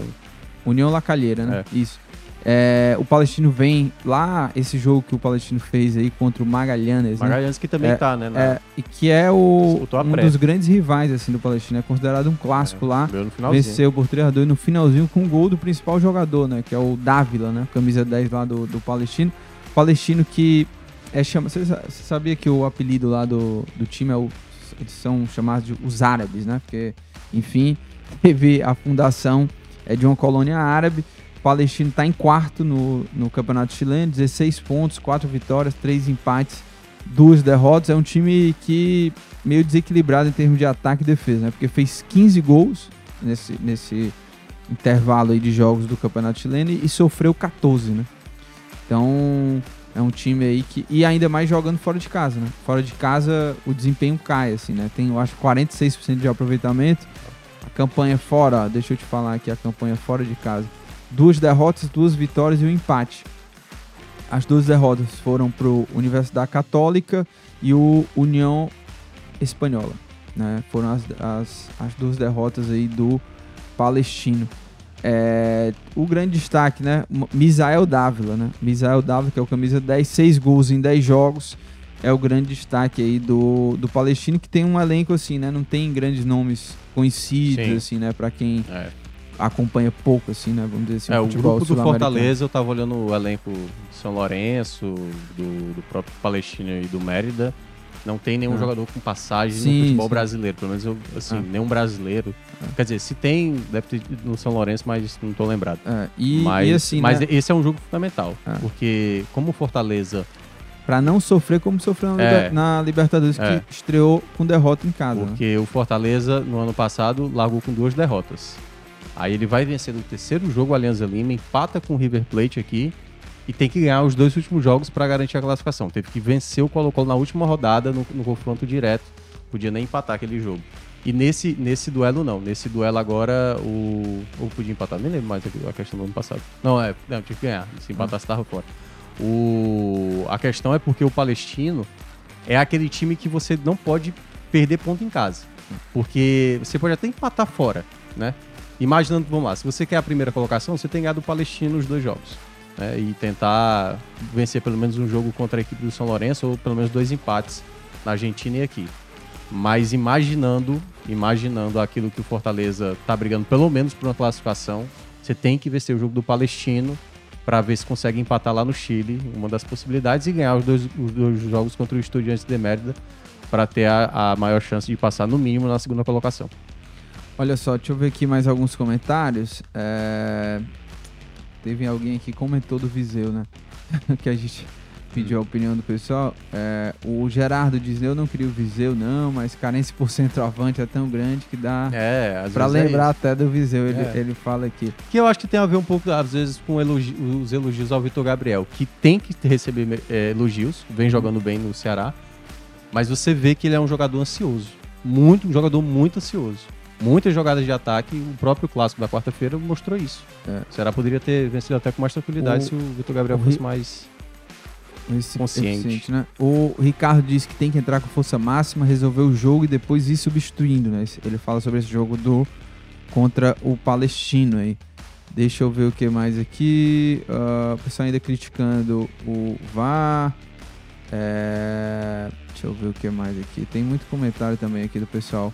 União La Calheira, né? Isso. É, o Palestino vem lá, esse jogo que o Palestino fez aí contra o Magalhães, né? Magalhães que também É, tá, né? na- É, e que é o, um dos grandes rivais assim, do Palestino. É considerado um clássico lá. No finalzinho. Venceu por 3 a 2 no finalzinho com o gol do principal jogador, né? Que é o Dávila, né? Camisa 10 lá do, do Palestino. Palestino que é chama. Você sabia que o apelido lá do, do time é o. Eles são chamados de os árabes, né? Porque, enfim, teve a fundação é, de uma colônia árabe. O Palestino está em quarto no, no Campeonato Chileno, 16 pontos, 4 vitórias, 3 empates, duas derrotas. É um time que meio desequilibrado em termos de ataque e defesa, né? Porque fez 15 gols nesse, nesse intervalo aí de jogos do Campeonato Chileno e sofreu 14, né? Então, é um time aí que... E ainda mais jogando fora de casa, né? Fora de casa, o desempenho cai, assim, né? Tem, eu acho, 46% de aproveitamento. A campanha fora, deixa eu te falar aqui, a campanha fora de casa. Duas derrotas, duas vitórias e um empate. As duas derrotas foram pro Universidade Católica e o União Espanhola. Né? Foram as, as, as duas derrotas aí do Palestino. É, o grande destaque, né? Misael Dávila, né? Misael Dávila, que é o camisa 10, 6 gols em 10 jogos. É o grande destaque aí do, do Palestino, que tem um elenco assim, né? Não tem grandes nomes conhecidos, Sim. assim, né? Pra quem É. acompanha pouco, assim, né? Vamos dizer assim, É, o grupo do. Fortaleza, eu tava olhando o elenco de São Lourenço, do, do próprio Palestino e do Mérida. Não tem nenhum Ah. jogador com passagem Sim, no futebol sim. brasileiro. Pelo menos eu, assim, Ah. nenhum brasileiro. Quer dizer, se tem, deve ter no São Lourenço, mas não tô lembrado. É, e, mas e assim, mas né? esse é um jogo fundamental. Ah. Porque como o Fortaleza Pra não sofrer como sofreu na, É. Na Libertadores, É. que estreou com derrota em casa. né? Porque o Fortaleza, no ano passado, largou com duas derrotas. Aí ele vai vencer no terceiro jogo o Alianza Lima, empata com o River Plate aqui e tem que ganhar os dois últimos jogos para garantir a classificação. Teve que vencer o Colo-Colo na última rodada, no, no confronto direto. Podia nem empatar aquele jogo. E nesse, nesse duelo, não. Nesse duelo agora, o. Ou podia empatar, nem lembro mais a questão do ano passado. Não, é, não, tinha que ganhar. Se empatasse, tava fora. O, a questão é porque o Palestino é aquele time que você não pode perder ponto em casa. Porque você pode até empatar fora, né? Imaginando, vamos lá, se você quer a primeira colocação, você tem ganhado o Palestino nos dois jogos. Né? E tentar vencer pelo menos um jogo contra a equipe do São Lourenço, ou pelo menos dois empates na Argentina e aqui. Mas imaginando, imaginando aquilo que o Fortaleza tá brigando pelo menos por uma classificação, você tem que vencer o jogo do Palestino para ver se consegue empatar lá no Chile, uma das possibilidades, e ganhar os dois, os dois jogos contra o Estudiantes de Mérida para ter a, a maior chance de passar no mínimo na segunda colocação. Olha só, deixa eu ver aqui mais alguns comentários. É, Teve alguém aqui que comentou do Viseu, né? que a gente pediu a opinião do pessoal. É, o Gerardo diz: Eu não queria o Viseu, não, mas carência por centroavante é tão grande que dá. É, às Pra vezes é lembrar isso. até do Viseu, ele, É. ele fala aqui. Que eu acho que tem a ver um pouco, às vezes, com elogi- os elogios ao Vitor Gabriel, que tem que receber eh, elogios, vem jogando bem no Ceará, mas você vê que ele é um jogador ansioso. Muito, um jogador muito ansioso. Muitas jogadas de ataque, o próprio clássico da quarta-feira mostrou isso. É. O Ceará poderia ter vencido até com mais tranquilidade O- se o Vitor Gabriel o fosse mais. Esse- Consciente. eficiente, né? O Ricardo disse que tem que entrar com força máxima, resolver o jogo e depois ir substituindo, né? Ele fala sobre esse jogo do contra o Palestino aí. Deixa eu ver o que mais aqui. Ah, o pessoal ainda criticando o VAR. É, Deixa eu ver o que mais aqui. Tem muito comentário também aqui do pessoal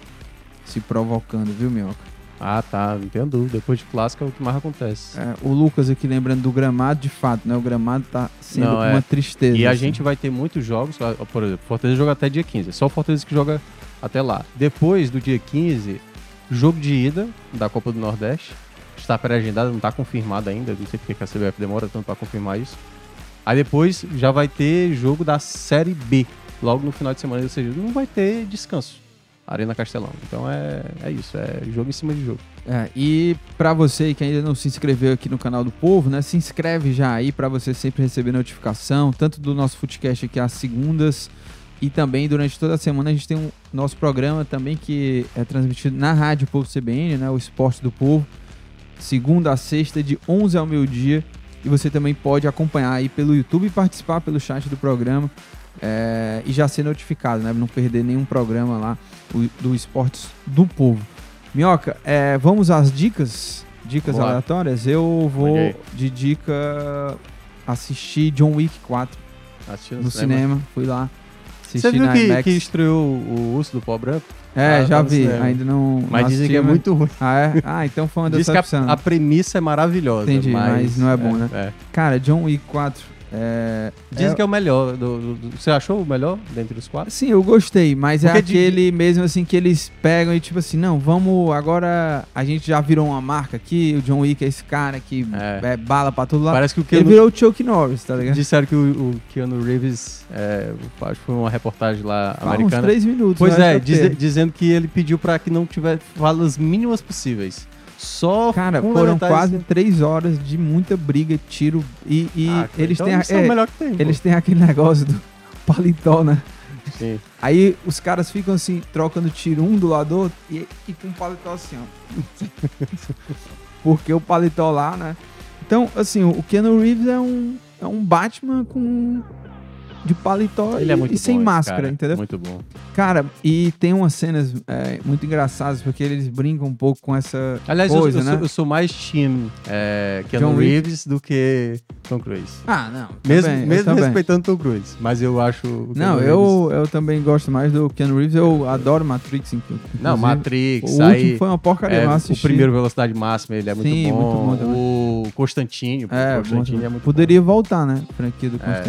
se provocando, viu, Minhoca? Ah, tá, não tenho dúvida. Depois de clássico é o que mais acontece. É, o Lucas aqui lembrando do gramado, de fato, né? O gramado tá sendo Não, é. uma tristeza. E a assim. gente vai ter muitos jogos, ó, por exemplo, Fortaleza joga até dia 15. É só o Fortaleza que joga até lá. Depois do dia 15, jogo de ida da Copa do Nordeste. Está pré-agendado, não está confirmado ainda. Não sei porque que a CBF demora tanto para confirmar isso. Aí depois já vai ter jogo da Série B, logo no final de semana. Ou seja, não vai ter descanso. Arena Castelão. Então é, é isso, é jogo em cima de jogo. É, e pra você que ainda não se inscreveu aqui no canal do Povo, né, se inscreve já aí pra você sempre receber notificação, tanto do nosso Footcast aqui às segundas e também durante toda a semana a gente tem um nosso programa também que é transmitido na Rádio Povo CBN, né, o Esporte do Povo, segunda a sexta de 11 ao meio-dia e você também pode acompanhar aí pelo YouTube e participar pelo chat do programa é, e já ser notificado, né, não perder nenhum programa lá do Esportes do Povo. Minhoca, é, vamos às dicas? Dicas aleatórias? Eu vou de dica assistir John Wick 4 Assistindo no cinema. Fui lá. Assisti Você viu na que, IMAX. que estreou o Urso do Pó Branco? É, Ah, já tá vi. cinema. Ainda não. Mas não dizem que é muito ruim. Ah, é? Ah, então foi uma Diz que decepção. a, a premissa é maravilhosa. Entendi, mas, mas não é bom, né? É. Cara, John Wick 4. É, Dizem é- que é o melhor. do- do- você achou o melhor dentre os quatro? Sim, eu gostei, mas é Porque de- aquele mesmo assim que eles pegam e tipo assim, não, vamos, agora a gente já virou uma marca aqui, o John Wick é esse cara que É. é, bala pra todo lado. Parece que o Ele Keanu, virou o Chuck Norris, tá ligado? disseram que o, o Keanu Reeves, é, acho que foi uma reportagem lá Fala uns americana. três minutos. Pois resto é, texto. dizendo que ele pediu pra que não tivesse falas mínimas possíveis. Só Cara, foram quase três horas de muita briga, tiro e, e Ah, eles então têm a- isso é, o melhor que tem. eles têm aquele negócio do paletó, né? Sim. Aí os caras ficam assim, trocando tiro um do lado do outro e, e com o paletó assim, ó. Porque o paletó lá, né? Então, assim, o Keanu Reeves é um, é um Batman com. De paletó Ele e, é muito e sem bom, máscara, cara. entendeu? Muito bom. Cara, e tem umas cenas é, muito engraçadas porque eles brincam um pouco com essa Aliás, eu- coisa, eu, né? sou, eu sou mais time é, Keanu. Reeves do que Tom Cruise. Ah, não. Mesmo, também, eu mesmo respeitando Tom Cruise. Mas eu acho. Não, eu, eu também gosto mais do Keanu Reeves. Eu adoro Matrix, inclu- inclusive. Não, Matrix, O aí. foi uma porcaria, é, eu o primeiro Velocidade Máxima, ele é muito Sim, bom. muito bom também. o É, o bom Constantino também. é muito Poderia voltar, né? Franquia do bom. É.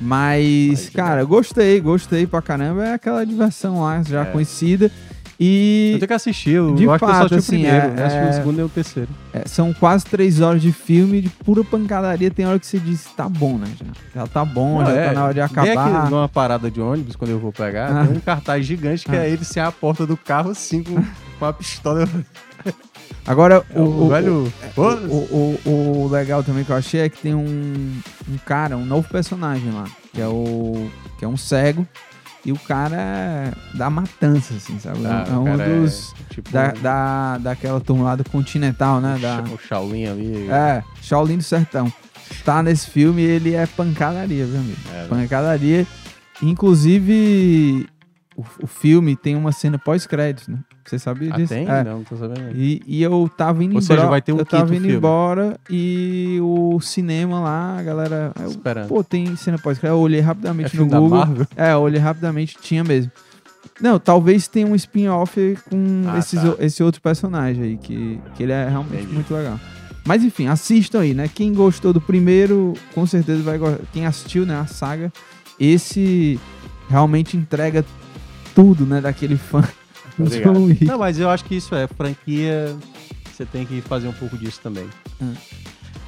Mas, Mas, cara, eu gostei, gostei pra caramba. É aquela diversão lá, já É. conhecida. Eu E tenho que assistir, eu, De eu acho que eu só fato, assim, o primeiro, é- né? assisti é- o segundo e o terceiro. é, são quase três horas de filme de pura pancadaria. Tem hora que você diz, tá bom, né? Já, já tá bom, Não, já é, tá na hora de Vem aqui acabar. numa parada de ônibus, quando eu vou pegar, Ah. tem um cartaz gigante que Ah. é ele sem a porta do carro, assim, com, com a pistola. Agora, É o, velho. Pô, O, o, o legal também que eu achei é que tem um, um cara, um novo personagem lá, que é o que é um cego e o cara é da matança, assim, sabe? ah, é um o é, dos tipo, da, da, daquela turma lá do Continental, né? o Da, o Shaolin ali. é, Shaolin do Sertão. Tá nesse filme e ele é pancadaria, viu, amigo? É, né? Pancadaria. Inclusive, o, o filme tem uma cena pós-créditos, né? Você sabia Ah, disso? tem? É. Não, não tô sabendo. E, e eu tava indo Ou embora. seja, vai ter um eu tava indo filme. embora e o cinema lá, a galera. eu- Esperando. pô, tem cena pós-crédito. Eu olhei é rapidamente no filme da Google. É, eu olhei rapidamente, tinha mesmo. Não, talvez tenha um spin-off com Ah, esses tá. esse outro personagem aí, que, que ele é realmente Entendi. muito legal. Mas enfim, assistam aí, né? Quem gostou do primeiro, com certeza vai gostar. Quem assistiu, né, a saga, esse realmente entrega tudo, né, daquele fã Obrigado. Wick. Não, mas eu acho que isso é franquia. Você tem que fazer um pouco disso também. Hum.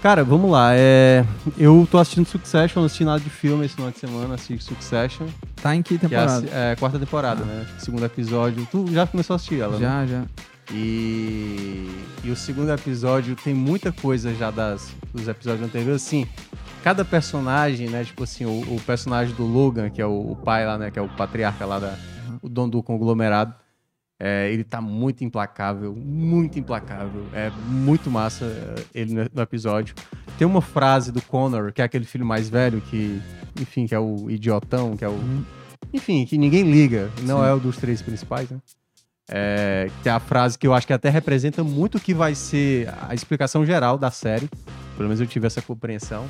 Cara, vamos lá. É... Eu tô assistindo Succession, não assisti nada de filme esse final de semana, assisti Succession. Tá em que Que é a temporada? é a quarta temporada, né? Segundo episódio. Tu já começou a assistir ela, né? Já, já. E, e o segundo episódio tem muita coisa já das, dos episódios anteriores, assim. Cada personagem, né? Tipo assim, o, o personagem do Logan, que é o, o pai lá, né? Que é o patriarca lá, da, o dono do conglomerado. É, ele tá muito implacável, muito implacável. É muito massa é, ele no, no episódio. Tem uma frase do Connor, que é aquele filho mais velho, que, enfim, que é o idiotão, que é o. Uhum. Enfim, que ninguém liga. Não Sim. é o dos três principais, né? É, que é a frase que eu acho que até representa muito o que vai ser a explicação geral da série. Pelo menos eu tive essa compreensão.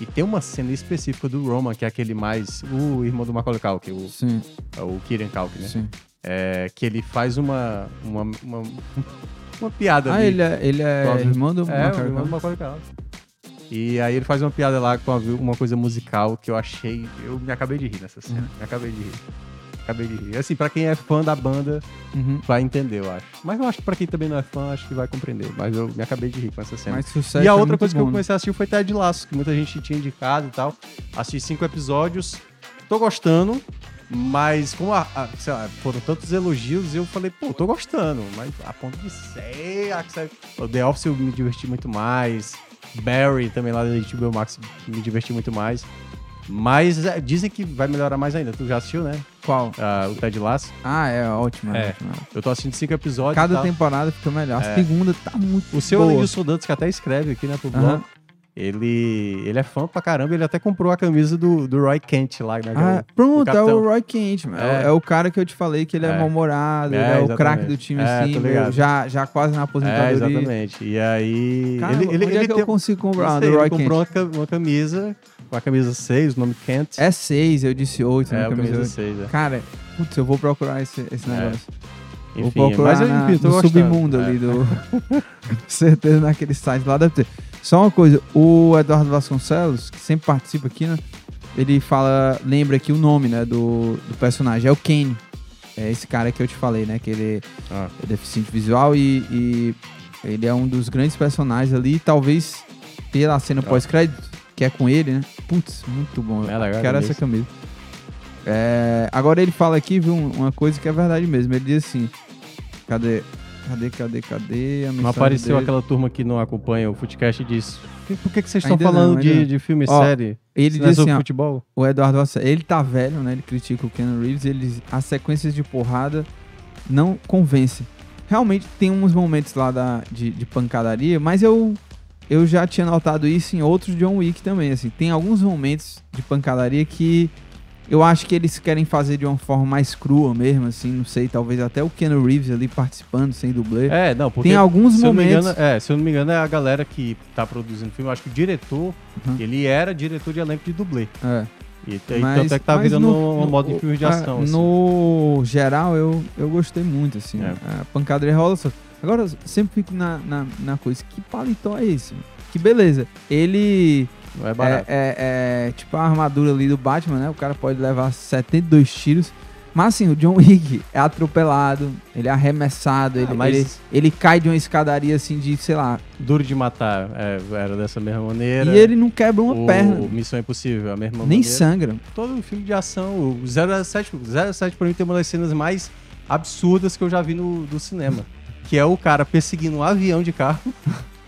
E tem uma cena específica do Roman, que é aquele mais. O irmão do Macaulay Culkin, o, Sim, o Kieran Culkin, né? sim. É, que ele faz uma. Uma, uma, uma piada Ah, ali. ele é, ele é Óbvio. irmão do É, Macaulay Culkin? Macaulay. E aí ele faz uma piada lá com uma, uma coisa musical que eu achei. Eu me acabei de rir nessa cena. Uhum. Me acabei de rir. Acabei de rir. Assim, pra quem é fã da banda, Uhum. vai entender, eu acho. Mas eu acho que pra quem também não é fã, acho que vai compreender. Mas eu me acabei de rir com essa cena. E a é outra muito coisa que bom, eu né? comecei a assistir foi Ted Laço, que muita gente tinha indicado e tal. Assisti cinco episódios. Tô gostando, mas como a- a- sei lá, foram tantos elogios, eu falei, pô, tô gostando. Mas a ponto de ser... a O The Office eu me diverti muito mais. Barry também lá da HBO Max me diverti muito mais. Mas é, dizem que vai melhorar mais ainda. Tu já assistiu, né? Qual? Ah, o Ted Laço. Ah, é ótimo. É. É. é. Eu tô assistindo cinco episódios. Cada tal. temporada fica melhor. A É. segunda tá muito O seu boa. Wilson Dantas, que até escreve aqui, né, pro blog, ele, ele é fã pra caramba, ele até comprou a camisa do, do Roy Kent lá, né? é Ah, o- pronto, é capitão. o Roy Kent, mano. É. É. é o cara que eu te falei que ele é, É. mal-humorado, É, é o craque do time, É, ligado. já, já quase na É, aposentadoria. exatamente. E aí. Cara, ele, ele, onde é ele que tem- eu consigo comprar sei, do Roy ele Kent? comprou uma, ca- uma camisa, com a camisa 6, o nome Kent. É seis, eu disse oito, é né? a camisa camisa oito. 6. É. Cara, putz, eu vou procurar esse, esse É. negócio. vou Enfim, procurar mas eu, na, enfim, no gostando. submundo É. ali do... certeza naquele site lá deve ter. Só uma coisa, o Eduardo Vasconcelos, que sempre participa aqui, né? Ele fala, lembra aqui o nome, né, do, do personagem, é o Kenny. É esse cara que eu te falei, né, que ele Ah. é deficiente visual e, e ele é um dos grandes personagens ali, talvez pela cena Ah. pós-crédito, que é com ele, né? Putz, muito bom. É legal, Quero é essa camisa. É, agora ele fala aqui, viu, um- uma coisa que é verdade mesmo. Ele diz assim: cadê? Cadê, cadê, cadê Não apareceu dele? aquela turma que não acompanha o Footcast e disse: "Por que- que, vocês estão Ainda não, falando ainda de, não. de filme e Ó, série? Ele não diz assim: ó, futebol? o Eduardo ele tá velho, né? Ele critica o Keanu Reeves, ele, as sequências de porrada não convencem. Realmente tem uns momentos lá da, de, de pancadaria, mas eu, eu já tinha notado isso em outros John Wick também, assim. Tem alguns momentos de pancadaria que eu acho que eles querem fazer de uma forma mais crua mesmo, assim, não sei, talvez até o Keanu Reeves ali participando sem dublê. É, não, porque tem alguns se eu, não me momentos... engano, é, se eu não me engano, é a galera que tá produzindo o filme. Eu acho que o diretor, Uhum. ele era diretor de elenco de dublê. É. E Mas- tanto é que tá virando no- uma no- moda de filmes de ah, ação. assim. No geral, eu, eu gostei muito, assim. É. A pancadaria rola só. Agora, eu sempre fico na, na, na coisa, que paletó é esse? Que beleza. Ele Não é é, barato. é- é tipo a armadura ali do Batman, né? O cara pode levar 72 tiros. Mas assim, o John Wick é atropelado, ele é arremessado, ele, Ah, mas- ele, ele cai de uma escadaria assim de, sei lá. Duro de matar é, era dessa mesma maneira. E ele não quebra uma o, perna, Missão Impossível, a mesma nem maneira. sangra. Todo filme de ação. O 007, 007 pra mim tem uma das cenas mais absurdas que eu já vi no do cinema. Que é o cara perseguindo um avião de carro.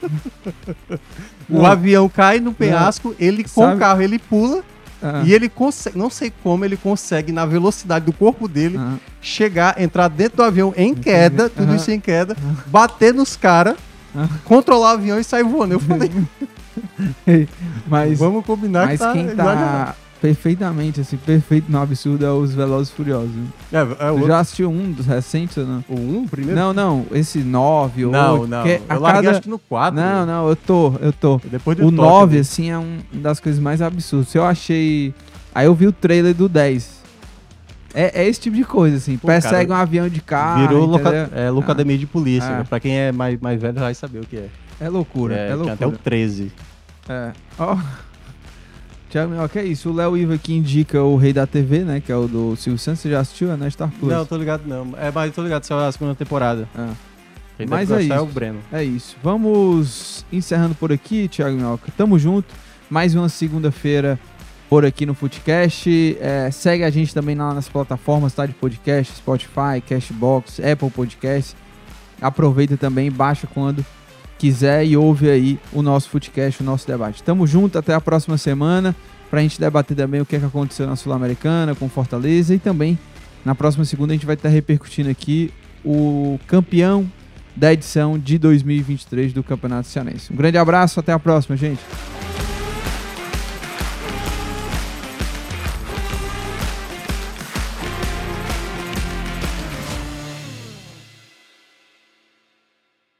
o Não. avião cai no penhasco, ele com Sabe- o carro ele pula Ah, e ele consegue, não sei como ele consegue na velocidade do corpo dele ah. chegar, entrar dentro do avião em queda, tudo isso em queda, bater nos caras, controlar o avião e sair voando. Eu falei, Mas, vamos combinar mas que tá quem tá perfeitamente, assim, perfeito no absurdo é os Velozes Furiosos. É, é o, já assistiu um dos recentes ou não? o um primeiro? Não, não, esse 9 ou não. 8. não. que Eu larguei cada... acho que no 4. Não, não, eu tô, eu tô. Depois do O top, 9, né? assim, é um das coisas mais absurdas. Eu achei. Aí eu vi o trailer do 10. É, é esse tipo de coisa, assim. Pô, Persegue cara, um avião de carro. Virou loca, é, locademia de polícia. Ah. né? Pra quem é mais, mais velho vai saber o que é. É loucura, é, é, loucura. até o 13. É. Ó. Tiago Minhoca, é isso. O Léo Iva aqui indica o Rei da TV, né? Que é o do Silvio Santos. Você já assistiu? É na Star Plus. Não, tô ligado não. É, mas tô ligado, saiu a segunda temporada. Ah. Quem Mas é gostar isso. o Breno. É isso. Vamos encerrando por aqui, Thiago Minhoca. Tamo junto. Mais uma segunda-feira por aqui no Footcast. É, segue a gente também lá nas plataformas tá, de podcast, Spotify, Cashbox, Apple Podcast. Aproveita também, baixa quando quiser e ouve aí o nosso Footcast, o nosso debate. Tamo junto, até a próxima semana pra gente debater também o que, é que aconteceu na Sul-Americana com Fortaleza e também na próxima segunda a gente vai estar repercutindo aqui o campeão da edição de 2023 do Campeonato Cearense. Um grande abraço, até a próxima, gente.